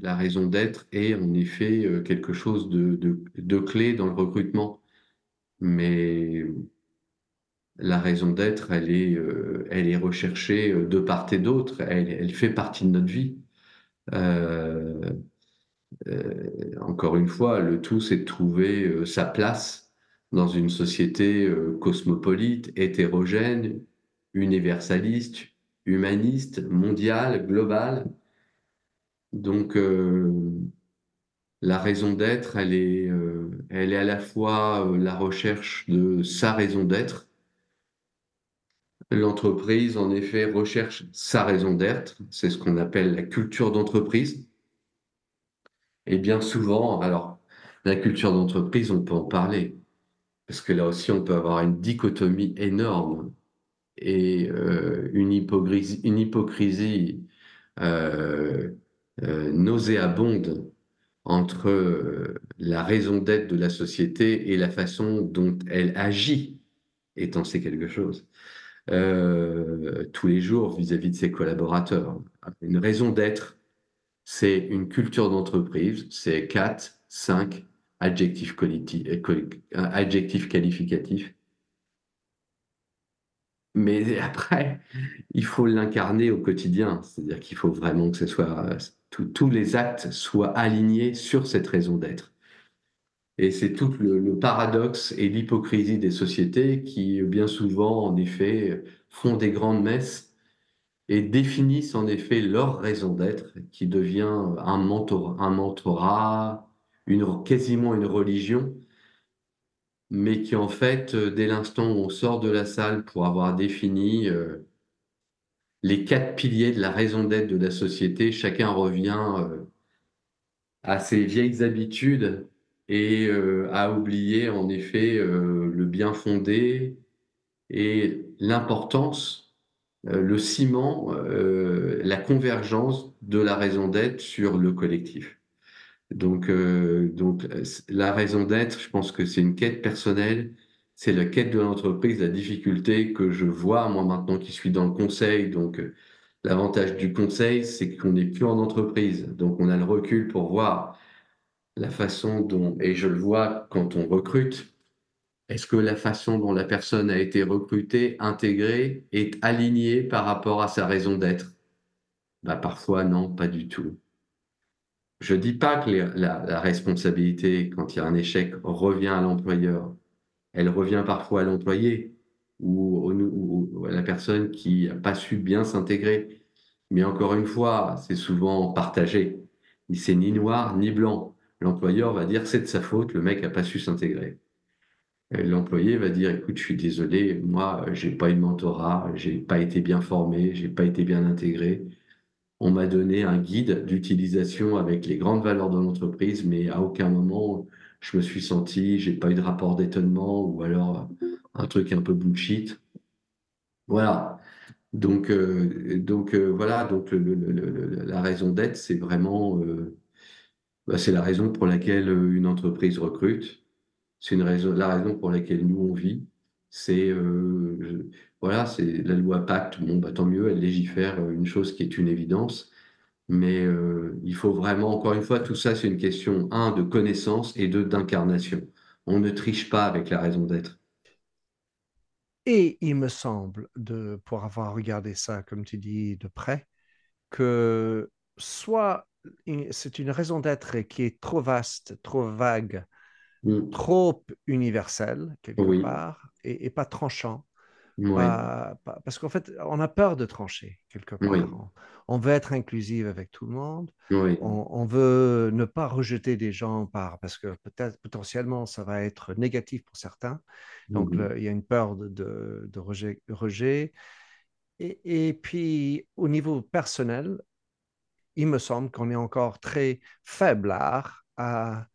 la raison d'être est en effet quelque chose de, de, de clé dans le recrutement. Mais la raison d'être, elle est, euh, elle est recherchée euh, de part et d'autre, elle, fait partie de notre vie. Euh, encore une fois, le tout, c'est de trouver sa place dans une société cosmopolite, hétérogène, universaliste, humaniste, mondiale, globale. Donc, la raison d'être, elle est, elle est à la fois la recherche de sa raison d'être. L'entreprise, en effet, recherche sa raison d'être. C'est ce qu'on appelle la culture d'entreprise. Et bien souvent, alors, la culture d'entreprise, on peut en parler, parce que là aussi, on peut avoir une dichotomie énorme et euh, une hypocrisie, euh, euh, nauséabonde entre la raison d'être de la société et la façon dont elle agit, étant c'est quelque chose, euh, tous les jours vis-à-vis de ses collaborateurs. Une raison d'être c'est une culture d'entreprise, c'est quatre, cinq adjectifs, qualiti- euh, adjectifs qualificatifs. Mais après, il faut l'incarner au quotidien, c'est-à-dire qu'il faut vraiment que ce soit, euh, tous les actes soient alignés sur cette raison d'être. Et c'est tout le, paradoxe et l'hypocrisie des sociétés qui, bien souvent, en effet, font des grandes messes et définissent en effet leur raison d'être, qui devient un mentor, un mentorat, quasiment une religion, mais qui en fait, dès l'instant où on sort de la salle pour avoir défini euh, les quatre piliers de la raison d'être de la société, chacun revient euh, à ses vieilles habitudes et euh, a oublié en effet euh, le bien fondé et l'importance euh, le ciment, euh, la convergence de la raison d'être sur le collectif. Donc, donc la raison d'être, je pense que c'est une quête personnelle, c'est la quête de l'entreprise, la difficulté que je vois, moi maintenant qui suis dans le conseil. Donc, l'avantage du conseil, c'est qu'on n'est plus en entreprise. Donc, on a le recul pour voir la façon dont, et je le vois quand on recrute, est-ce que la façon dont la personne a été recrutée, intégrée, est alignée par rapport à sa raison d'être? Bah, parfois, non, pas du tout. Je dis pas que la, responsabilité, quand il y a un échec, revient à l'employeur. Elle revient parfois à l'employé ou à la personne qui n'a pas su bien s'intégrer. Mais encore une fois, c'est souvent partagé. C'est ni noir ni blanc. L'employeur va dire c'est de sa faute, le mec n'a pas su s'intégrer. Euh, L'employé va dire, écoute, je suis désolé, moi, j'ai pas eu de mentorat, j'ai pas été bien formé, j'ai pas été bien intégré. On m'a donné un guide d'utilisation avec les grandes valeurs de l'entreprise, mais à aucun moment je me suis senti, j'ai pas eu de rapport d'étonnement ou alors un truc un peu bullshit. Voilà. Donc, euh, donc euh, voilà. Donc la raison d'être, c'est vraiment, bah, c'est la raison pour laquelle euh, une entreprise recrute. C'est la raison pour laquelle nous on vit. C'est euh, voilà, c'est la loi Pacte. Bon, bah, tant mieux, elle légifère euh, une chose qui est une évidence. Mais il faut vraiment, encore une fois, tout ça, c'est une question, un, de connaissance et deux, d'incarnation. On ne triche pas avec la raison d'être. Et il me semble, pour avoir regardé ça, comme tu dis, de près, que soit c'est une raison d'être qui est trop vaste, trop vague, mm. trop universelle, quelque part, et, pas tranchant. parce qu'en fait, on a peur de trancher, quelque part. On, veut être inclusive avec tout le monde. On, veut ne pas rejeter des gens par, parce que peut-être potentiellement, ça va être négatif pour certains. Donc, mm-hmm. il y a une peur de, de, rejet. Et, et, puis, au niveau personnel, il me semble qu'on est encore très faible à, à,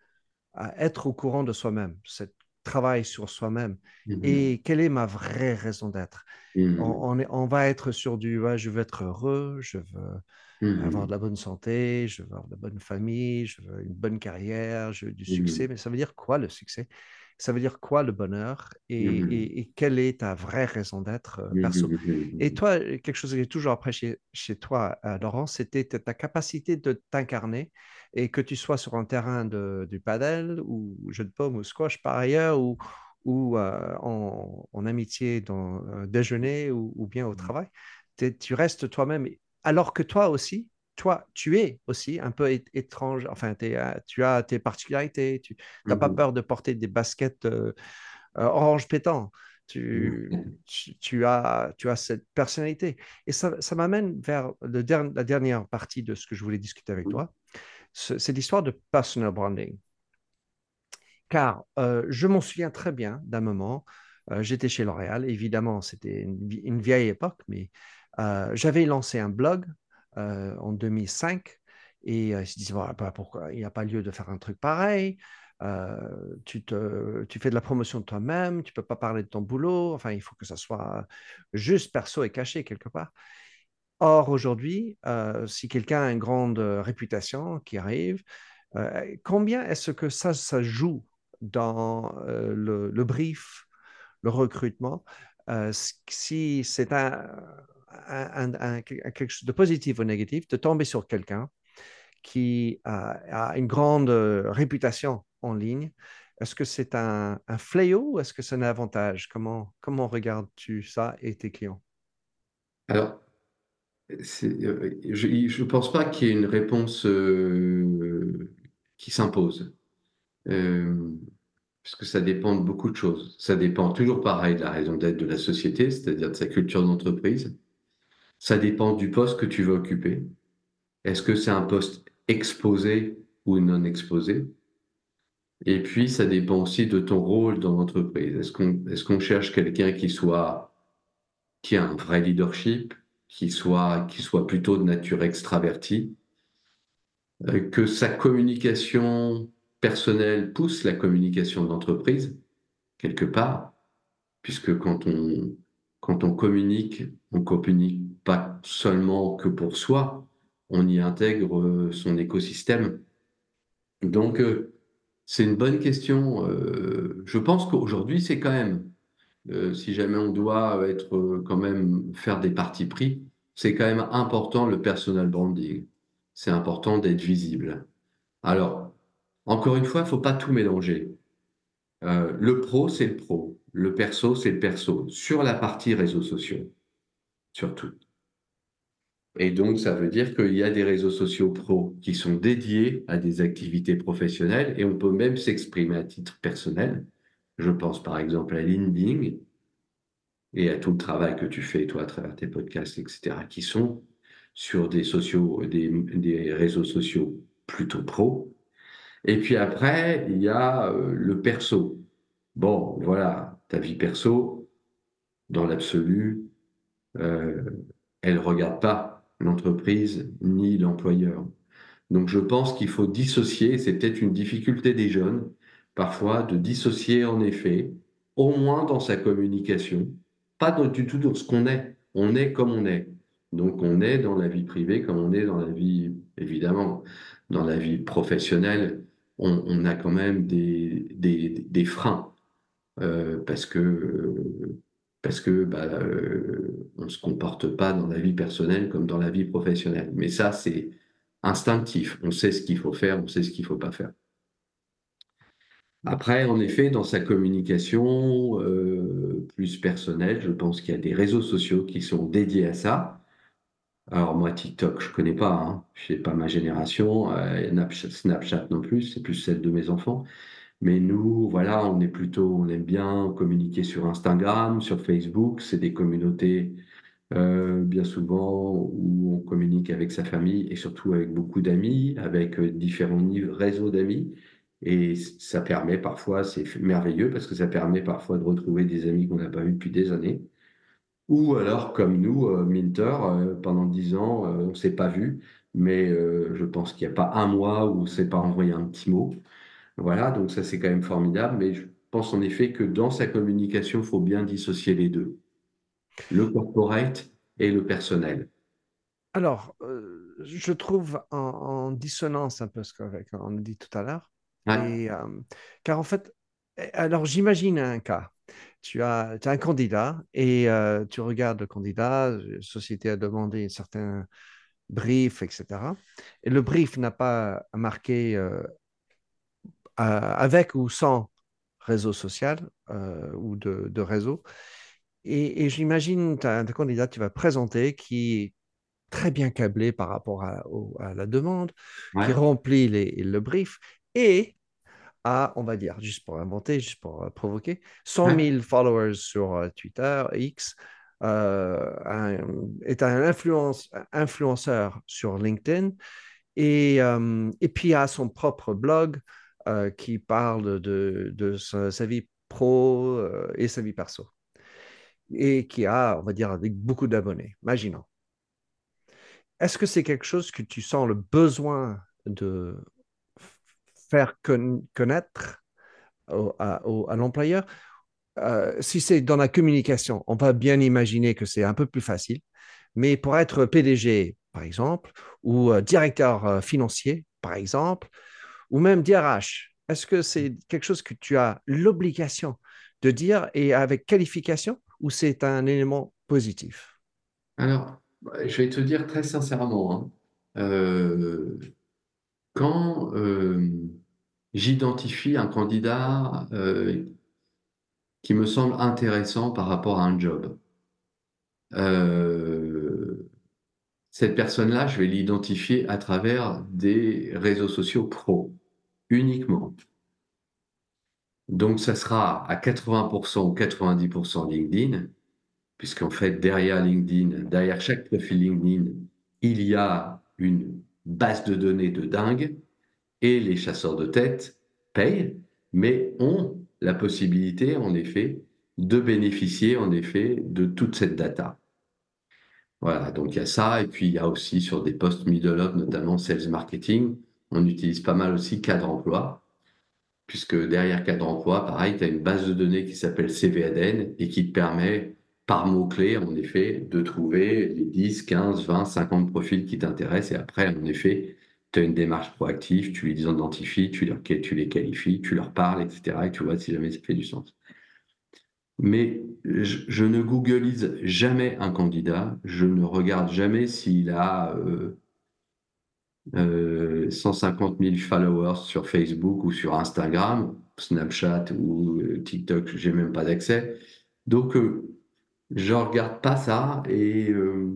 être au courant de soi-même, ce travail sur soi-même. Mm-hmm. Et quelle est ma vraie raison d'être? Mm-hmm. on, on, va être sur du je veux être heureux, je veux mm-hmm. avoir de la bonne santé, je veux avoir de la bonne famille, je veux une bonne carrière, je veux du succès. Mais ça veut dire quoi le succès? Ça veut dire quoi le bonheur? Mmh et, quelle est ta vraie raison d'être euh, mmh perso? Et toi, quelque chose qui est toujours apprécié chez toi, euh, Laurent, c'était ta capacité de t'incarner et que tu sois sur un terrain de, du padel ou jeu de paume ou squash par ailleurs ou, ou euh, en, amitié dans un déjeuner ou, ou bien au mmh. travail, tu restes toi-même alors que toi aussi, toi, tu es aussi un peu étrange, enfin, euh, tu as tes particularités, tu n'as pas mmh peur de porter des baskets euh, euh, orange pétant. Tu, mmh. tu, as, tu as cette personnalité. Et ça, m'amène vers le la dernière partie de ce que je voulais discuter avec toi. C'est l'histoire de personal branding. Car je m'en souviens très bien d'un moment, j'étais chez L'Oréal, évidemment, c'était une, vieille époque, mais j'avais lancé un blog euh, en 2005. Et euh, ils se disent, voilà, bah, pourquoi il n'y a pas lieu de faire un truc pareil? Euh, tu, te, tu fais de la promotion toi-même, tu peux pas parler de ton boulot, enfin, il faut que ça soit juste perso et caché quelque part. Or, aujourd'hui, si quelqu'un a une grande réputation qui arrive, combien est-ce que ça, ça joue dans le, le, brief, le recrutement? Si c'est un, quelque chose de positif ou négatif, de tomber sur quelqu'un qui a, une grande euh, réputation en ligne. Est-ce que c'est un, fléau ou est-ce que c'est un avantage? Comment, comment regardes-tu ça et tes clients? Alors, euh, je ne pense pas qu'il y ait une réponse euh, qui s'impose. parce que ça dépend de beaucoup de choses. Ça dépend toujours pareil de la raison d'être de la société, c'est-à-dire de sa culture d'entreprise. Ça dépend du poste que tu veux occuper. Est-ce que c'est un poste exposé ou non exposé? Et puis, ça dépend aussi de ton rôle dans l'entreprise. Est-ce qu'on cherche quelqu'un qui soit qui a un vrai leadership, qui soit, qui soit plutôt de nature extravertie, euh, que sa communication personnelle pousse la communication d'entreprise, quelque part, puisque quand on, quand on communique, on communique pas seulement que pour soi, on y intègre euh, son écosystème. Donc, euh, c'est une bonne question. Euh, je pense qu'aujourd'hui, c'est quand même, si jamais on doit être quand même faire des partis pris, c'est quand même important le personal branding. C'est important d'être visible. Alors, encore une fois, il ne faut pas tout mélanger. le pro, c'est le pro. Le perso, c'est le perso. Sur la partie réseaux sociaux, surtout. Et donc, ça veut dire qu'il y a des réseaux sociaux pro qui sont dédiés à des activités professionnelles et on peut même s'exprimer à titre personnel. Je pense par exemple à LinkedIn et à tout le travail que tu fais, toi, à travers tes podcasts, etc., qui sont sur des, sociaux, des, des réseaux sociaux plutôt pro. Et puis après, il y a euh, le perso. Bon, voilà, ta vie perso, dans l'absolu, euh, elle ne regarde pas l'entreprise ni l'employeur. Donc je pense qu'il faut dissocier, c'est peut-être une difficulté des jeunes, parfois, de dissocier en effet, au moins dans sa communication, pas du tout dans ce qu'on est. On est comme on est. Donc on est dans la vie privée comme on est dans la vie, évidemment, dans la vie professionnelle, on, a quand même des, des, freins. Euh, parce que parce que bah, euh, on ne se comporte pas dans la vie personnelle comme dans la vie professionnelle. Mais ça, c'est instinctif. On sait ce qu'il faut faire, on sait ce qu'il ne faut pas faire. Après, en effet, dans sa communication euh, plus personnelle, je pense qu'il y a des réseaux sociaux qui sont dédiés à ça. Alors moi, TikTok, je connais pas, hein. Je sais pas ma génération. Euh, Snapchat non plus, c'est plus celle de mes enfants. Mais nous, voilà, on est plutôt, on aime bien communiquer sur Instagram, sur Facebook. C'est des communautés euh, bien souvent où on communique avec sa famille et surtout avec beaucoup d'amis, avec euh, différents réseaux d'amis. Et ça permet parfois, c'est merveilleux parce que ça permet parfois de retrouver des amis qu'on n'a pas vus depuis des années. Ou alors, comme nous, euh, Minter, pendant dix ans, on ne s'est pas vu, mais je pense qu'il n'y a pas un mois où on ne s'est pas envoyé un petit mot. Voilà, donc ça c'est quand même formidable, mais je pense en effet que dans sa communication, il faut bien dissocier les deux, le corporate et le personnel. Alors, je trouve en, dissonance un peu ce qu'on a dit tout à l'heure, car en fait, eh, alors j'imagine un cas tu as, un candidat et euh, tu regardes le candidat, la société a demandé un certain brief, etc. Et le brief n'a pas marqué euh, avec ou sans réseau social euh, ou de, réseau. Et, j'imagine un candidat tu vas présenter qui est très bien câblé par rapport à, la demande, qui remplit le brief et à, on va dire, juste pour inventer, juste pour euh, provoquer, 100 000 followers sur euh, Twitter, X, euh, est un influence, influenceur sur LinkedIn et, et puis a son propre blog qui parle de, sa, vie pro et sa vie perso et qui a, on va dire, avec beaucoup d'abonnés. Imaginons. Est-ce que c'est quelque chose que tu sens le besoin de faire connaître à, l'employeur? Euh, si c'est dans la communication, on va bien imaginer que c'est un peu plus facile. Mais pour être PDG, par exemple, ou euh, directeur euh, financier, par exemple, ou même DRH, est-ce que c'est quelque chose que tu as l'obligation de dire et avec qualification ou c'est un élément positif? Alors, je vais te dire très sincèrement, hein, quand j'identifie un candidat euh, qui me semble intéressant par rapport à un job. Euh, cette personne-là, je vais l'identifier à travers des réseaux sociaux pro, uniquement. Donc, ça sera à 80% ou 90% LinkedIn, puisqu'en fait, derrière LinkedIn, derrière chaque profil LinkedIn, il y a une base de données de dingue et les chasseurs de tête payent, mais ont la possibilité, en effet, de bénéficier, en effet, de toute cette data. Voilà, donc il y a ça, et puis il y a aussi sur des postes middle up, notamment sales marketing, on utilise pas mal aussi cadre emploi, puisque derrière cadre emploi, pareil, tu as une base de données qui s'appelle CVADN et qui te permet, par mots-clés, en effet, de trouver les 10, 15, 20, 50 profils qui t'intéressent, et après, en effet, tu as une démarche proactive, tu les identifies, tu, leur, tu les qualifies, tu leur parles, etc. Et tu vois si jamais ça fait du sens. Mais je, ne googleise jamais un candidat, je ne regarde jamais s'il a 150 000 followers sur Facebook ou sur Instagram, Snapchat ou euh, TikTok, j'ai même pas d'accès. Donc, euh, je regarde pas ça. Et, euh,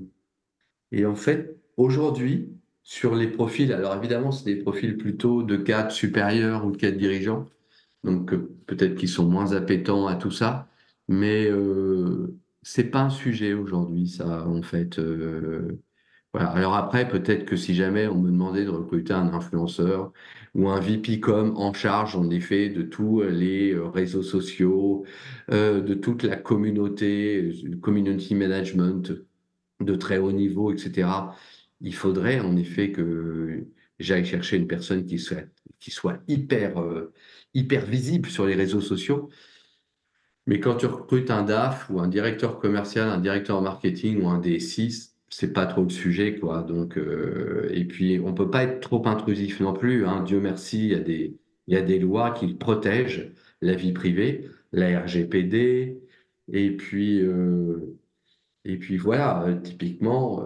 et en fait, aujourd'hui, sur les profils, alors évidemment, c'est des profils plutôt de cadres supérieurs ou de cadres dirigeants, donc euh, peut-être qu'ils sont moins appétents à tout ça, mais euh, c'est pas un sujet aujourd'hui, ça, en fait. Euh. Alors après, peut-être que si jamais on me demandait de recruter un influenceur ou un VP.com en charge, en effet, de tous les réseaux sociaux, de toute la communauté, community management de très haut niveau, etc il faudrait en effet que j'aille chercher une personne qui soit, hyper, euh, hyper visible sur les réseaux sociaux. Mais quand tu recrutes un DAF ou un directeur commercial, un directeur marketing ou un DSI, c'est pas trop le sujet, quoi. Donc, euh, et puis, on peut pas être trop intrusif non plus. Hein. Dieu merci, il y a des, il y a des lois qui protègent la vie privée, la RGPD, et puis, euh, et puis voilà, typiquement,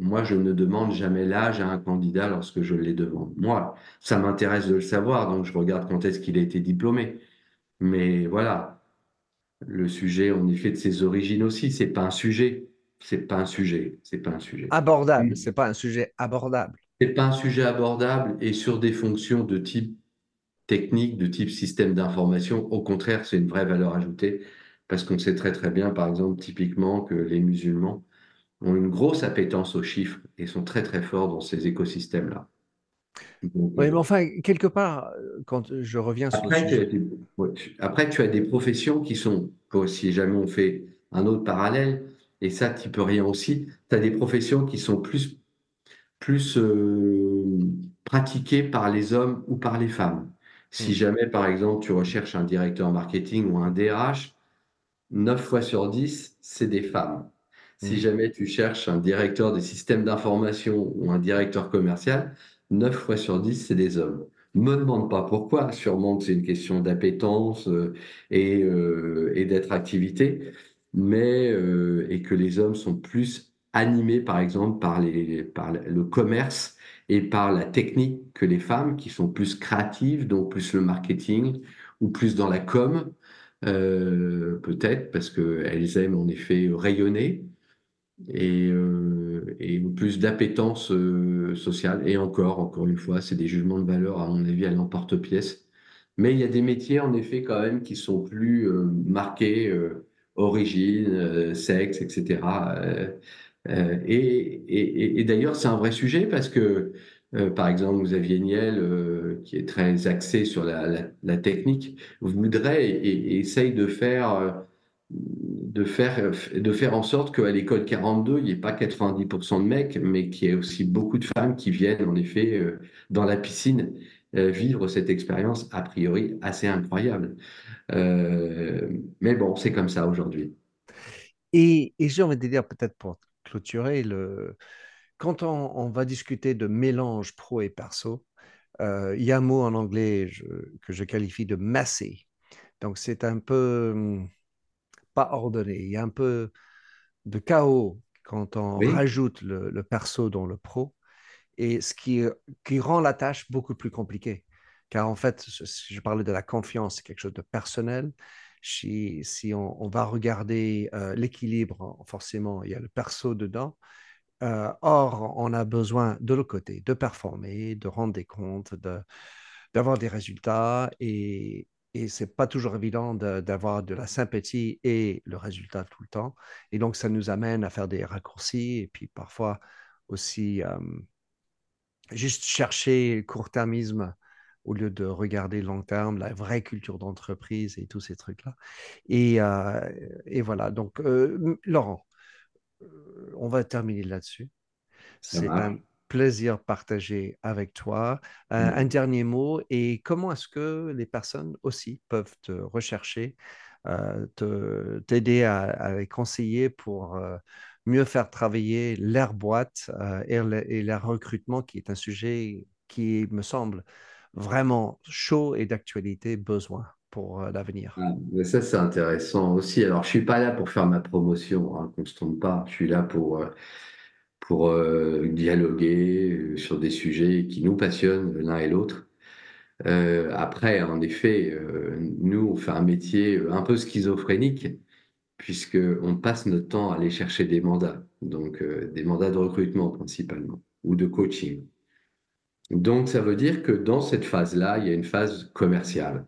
moi, je ne demande jamais l'âge à un candidat lorsque je les demande. Moi, ça m'intéresse de le savoir, donc je regarde quand est-ce qu'il a été diplômé. Mais voilà, le sujet, en effet, de ses origines aussi, c'est pas un sujet. c'est pas un sujet. C'est pas un sujet. Abordable, c'est pas un sujet abordable. C'est pas un sujet abordable et sur des fonctions de type technique, de type système d'information, au contraire, c'est une vraie valeur ajoutée parce qu'on sait très très bien, par exemple, typiquement que les musulmans ont une grosse appétence aux chiffres et sont très très forts dans ces écosystèmes-là. Oui, mais euh, enfin, quelque part, quand je reviens sur après, sujet... tu après, tu as des professions qui sont, si jamais on fait un autre parallèle, et ça, tu peux rien aussi, tu as des professions qui sont plus, plus euh, pratiquées par les hommes ou par les femmes. Si hmm. jamais, par exemple, tu recherches un directeur marketing ou un DRH, 9 fois sur 10, c'est des femmes. Si hmm. jamais tu cherches un directeur des systèmes d'information ou un directeur commercial, 9 fois sur 10, c'est des hommes. Me demande pas pourquoi, sûrement que c'est une question d'appétence euh, et, euh, et d'attractivité, mais euh, et que les hommes sont plus animés, par exemple, par, par le commerce et par la technique que les femmes, qui sont plus créatives, donc plus le marketing ou plus dans la com, peut-être parce qu'elles aiment en effet rayonner. Et, et plus d'appétence euh, sociale. Et encore, encore une fois, c'est des jugements de valeur, à mon avis, à l'emporte-pièce. Mais il y a des métiers, en effet, quand même, qui sont plus marqués origine, sexe, etc. et, et d'ailleurs, c'est un vrai sujet parce que euh, par exemple, Xavier Niel, euh, qui est très axé sur la, technique, voudrait et, essaye de faire, euh, de, faire, de faire en sorte qu'à l'école 42, il n'y ait pas 90% de mecs, mais qu'il y ait aussi beaucoup de femmes qui viennent, en effet, dans la piscine, vivre cette expérience a priori assez incroyable. mais bon, c'est comme ça aujourd'hui. Et, et j'ai envie de dire, peut-être pour clôturer, le, quand on, va discuter de mélange pro et perso, euh, il y a un mot en anglais que je qualifie de massé. Donc c'est un peu hum, pas ordonné, il y a un peu de chaos quand on rajoute le, perso dans le pro, et ce qui, qui rend la tâche beaucoup plus compliquée. Car en fait, si je parlais de la confiance, c'est quelque chose de personnel. Si, si on, va regarder euh, l'équilibre, forcément, il y a le perso dedans. Euh, or, on a besoin de l'autre côté, de performer, de rendre des comptes, d'avoir des résultats. Et, et ce n'est pas toujours évident d'avoir de, la sympathie et le résultat tout le temps. Et donc, ça nous amène à faire des raccourcis et puis parfois aussi euh, juste chercher le court-termisme au lieu de regarder long terme, la vraie culture d'entreprise et tous ces trucs-là. Et, euh, et, voilà, donc, Laurent, on va terminer là-dessus. C'est un plaisir partagé avec toi. Euh, mm. Un, dernier mot, et comment est-ce que les personnes aussi peuvent te rechercher, euh, t'aider à, les conseiller pour euh, mieux faire travailler leur boîte et, et leur recrutement, qui est un sujet qui me semble vraiment chaud et d'actualité besoin pour l'avenir? Ah, ça, c'est intéressant aussi. Alors, je suis pas là pour faire ma promotion, hein, qu'on ne se trompe pas. Je suis là pour, pour euh, dialoguer sur des sujets qui nous passionnent l'un et l'autre. après, en effet, nous, on fait un métier un peu schizophrénique, puisqu'on passe notre temps à aller chercher des mandats, donc des mandats de recrutement principalement, ou de coaching. Donc, ça veut dire que dans cette phase-là, il y a une phase commerciale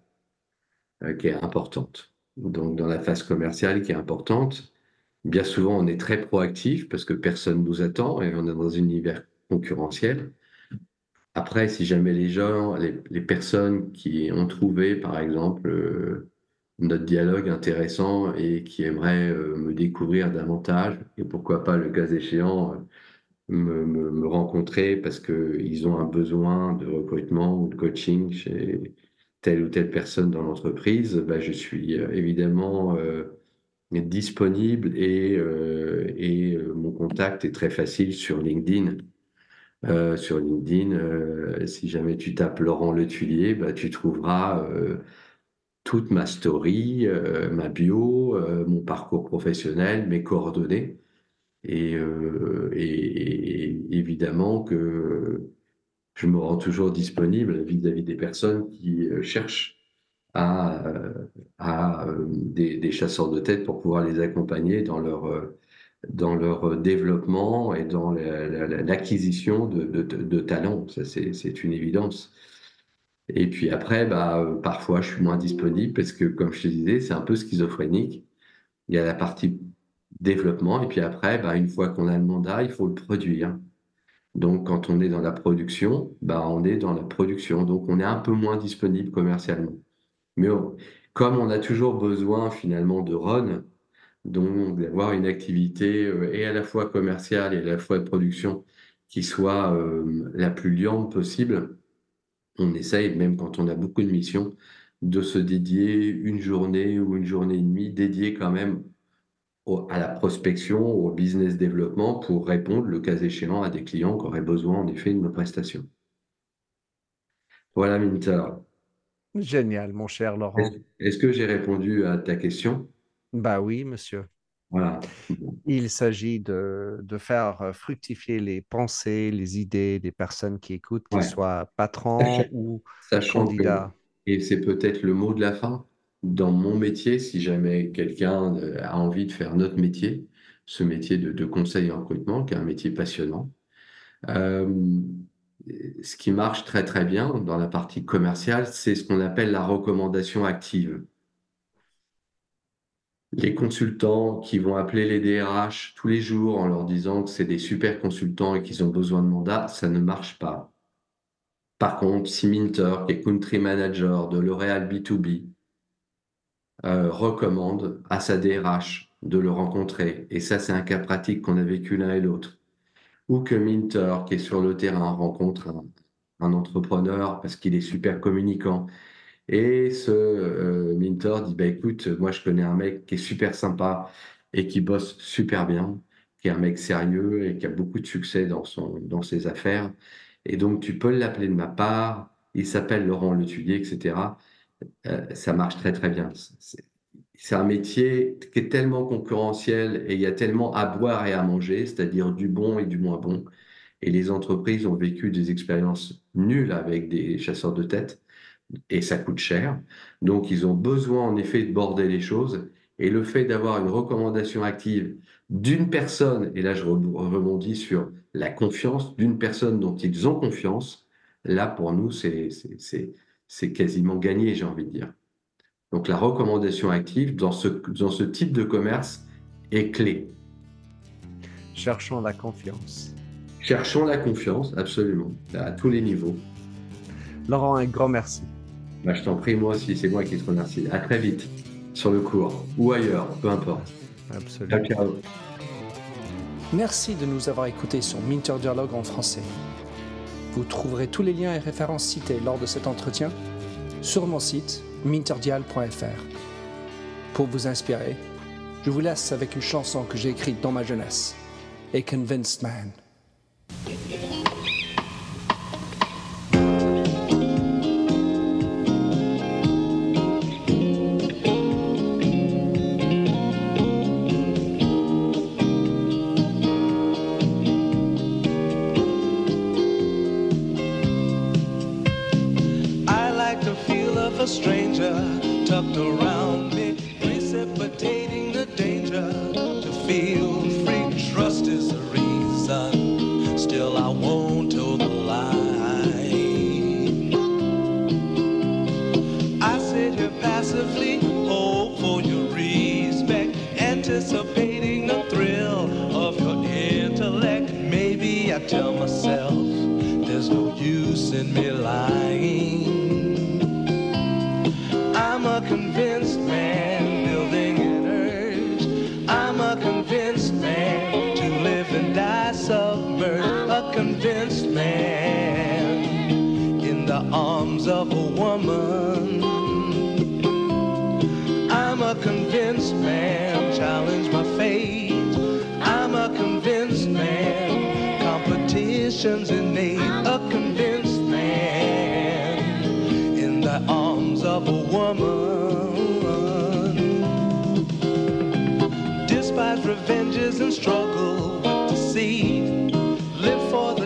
euh, qui est importante. Donc, dans la phase commerciale qui est importante, bien souvent, on est très proactif parce que personne nous attend et on est dans un univers concurrentiel. Après, si jamais les gens, les, personnes qui ont trouvé, par exemple, euh, notre dialogue intéressant et qui aimeraient euh, me découvrir davantage, et pourquoi pas, le cas échéant, me, me rencontrer parce qu'ils ont un besoin de recrutement ou de coaching chez, telle ou telle personne dans l'entreprise, bah, je suis euh, évidemment euh, disponible et, euh, et mon contact est très facile sur LinkedIn. sur LinkedIn, si jamais tu tapes Laurent Le Tulier, bah, tu trouveras toute ma story, ma bio, mon parcours professionnel, mes coordonnées. Et, évidemment que je me rends toujours disponible vis-à-vis des personnes qui euh, cherchent à, euh, euh, des, chasseurs de tête pour pouvoir les accompagner dans leur, dans leur développement et dans l'acquisition de, de, de, talents. Ça, c'est une évidence. Et puis après, bah, parfois, je suis moins disponible parce que, comme je te disais, c'est un peu schizophrénique. Il y a la partie développement et puis après, bah, une fois qu'on a le mandat, il faut le produire. Donc, quand on est dans la production, bah, on est dans la production. Donc, on est un peu moins disponible commercialement. Mais comme on a toujours besoin finalement de run, donc d'avoir une activité euh, et à la fois commerciale et à la fois de production qui soit euh, la plus liante possible, on essaye, même quand on a beaucoup de missions, de se dédier une journée ou une journée et demie dédiée quand même à la prospection, au business développement pour répondre, le cas échéant, à des clients qui auraient besoin en effet de nos prestations. Voilà, Minter. Génial, mon cher Laurent. Est-ce que j'ai répondu à ta question? Bah oui, monsieur. Voilà. Il s'agit de, de, faire fructifier les pensées, les idées des personnes qui écoutent, qu'ils soient patrons ou candidats. et c'est peut-être le mot de la fin, dans mon métier, si jamais quelqu'un euh, a envie de faire notre métier, ce métier de, de conseil en recrutement, qui est un métier passionnant, euh, ce qui marche très très bien dans la partie commerciale, c'est ce qu'on appelle la recommandation active. Les consultants qui vont appeler les DRH tous les jours en leur disant que c'est des super consultants et qu'ils ont besoin de mandat, ça ne marche pas. Par contre, si Minter, qui est country manager de L'Oréal B2B, euh, recommande à sa DRH de le rencontrer, et ça c'est un cas pratique qu'on a vécu l'un et l'autre, ou que Minter, qui est sur le terrain, rencontre un, entrepreneur parce qu'il est super communicant, et ce euh, Minter dit, bah, écoute, moi je connais un mec qui est super sympa et qui bosse super bien, qui est un mec sérieux et qui a beaucoup de succès dans, son, dans ses affaires, et donc tu peux l'appeler de ma part, il s'appelle Laurent Letulier, etc. Euh, ça marche très très bien. C'est un métier qui est tellement concurrentiel et il y a tellement à boire et à manger, c'est-à-dire du bon et du moins bon. Et les entreprises ont vécu des expériences nulles avec des chasseurs de tête et ça coûte cher. Donc ils ont besoin en effet de border les choses. Et le fait d'avoir une recommandation active d'une personne, et là je rebondis sur la confiance, d'une personne dont ils ont confiance, là pour nous c'est quasiment gagné, j'ai envie de dire. Donc la recommandation active dans ce, dans ce type de commerce est clé. Cherchons la confiance. Cherchons la confiance, absolument, à tous les niveaux. Laurent, un grand merci. Bah, je t'en prie, moi aussi, c'est moi qui te remercie. À très vite, sur le cours ou ailleurs, peu importe. Absolument. Merci de nous avoir écoutés sur Minter Dialogue en français. Vous trouverez tous les liens et références cités lors de cet entretien sur mon site minterdial.fr. Pour vous inspirer, je vous laisse avec une chanson que j'ai écrite dans ma jeunesse, A Convinced Man.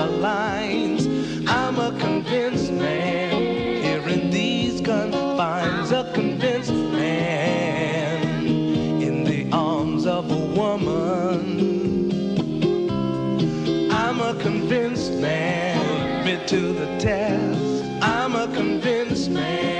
My lines. I'm a convinced man here in these confines. A convinced man in the arms of a woman. I'm a convinced man, admit to the test. I'm a convinced man.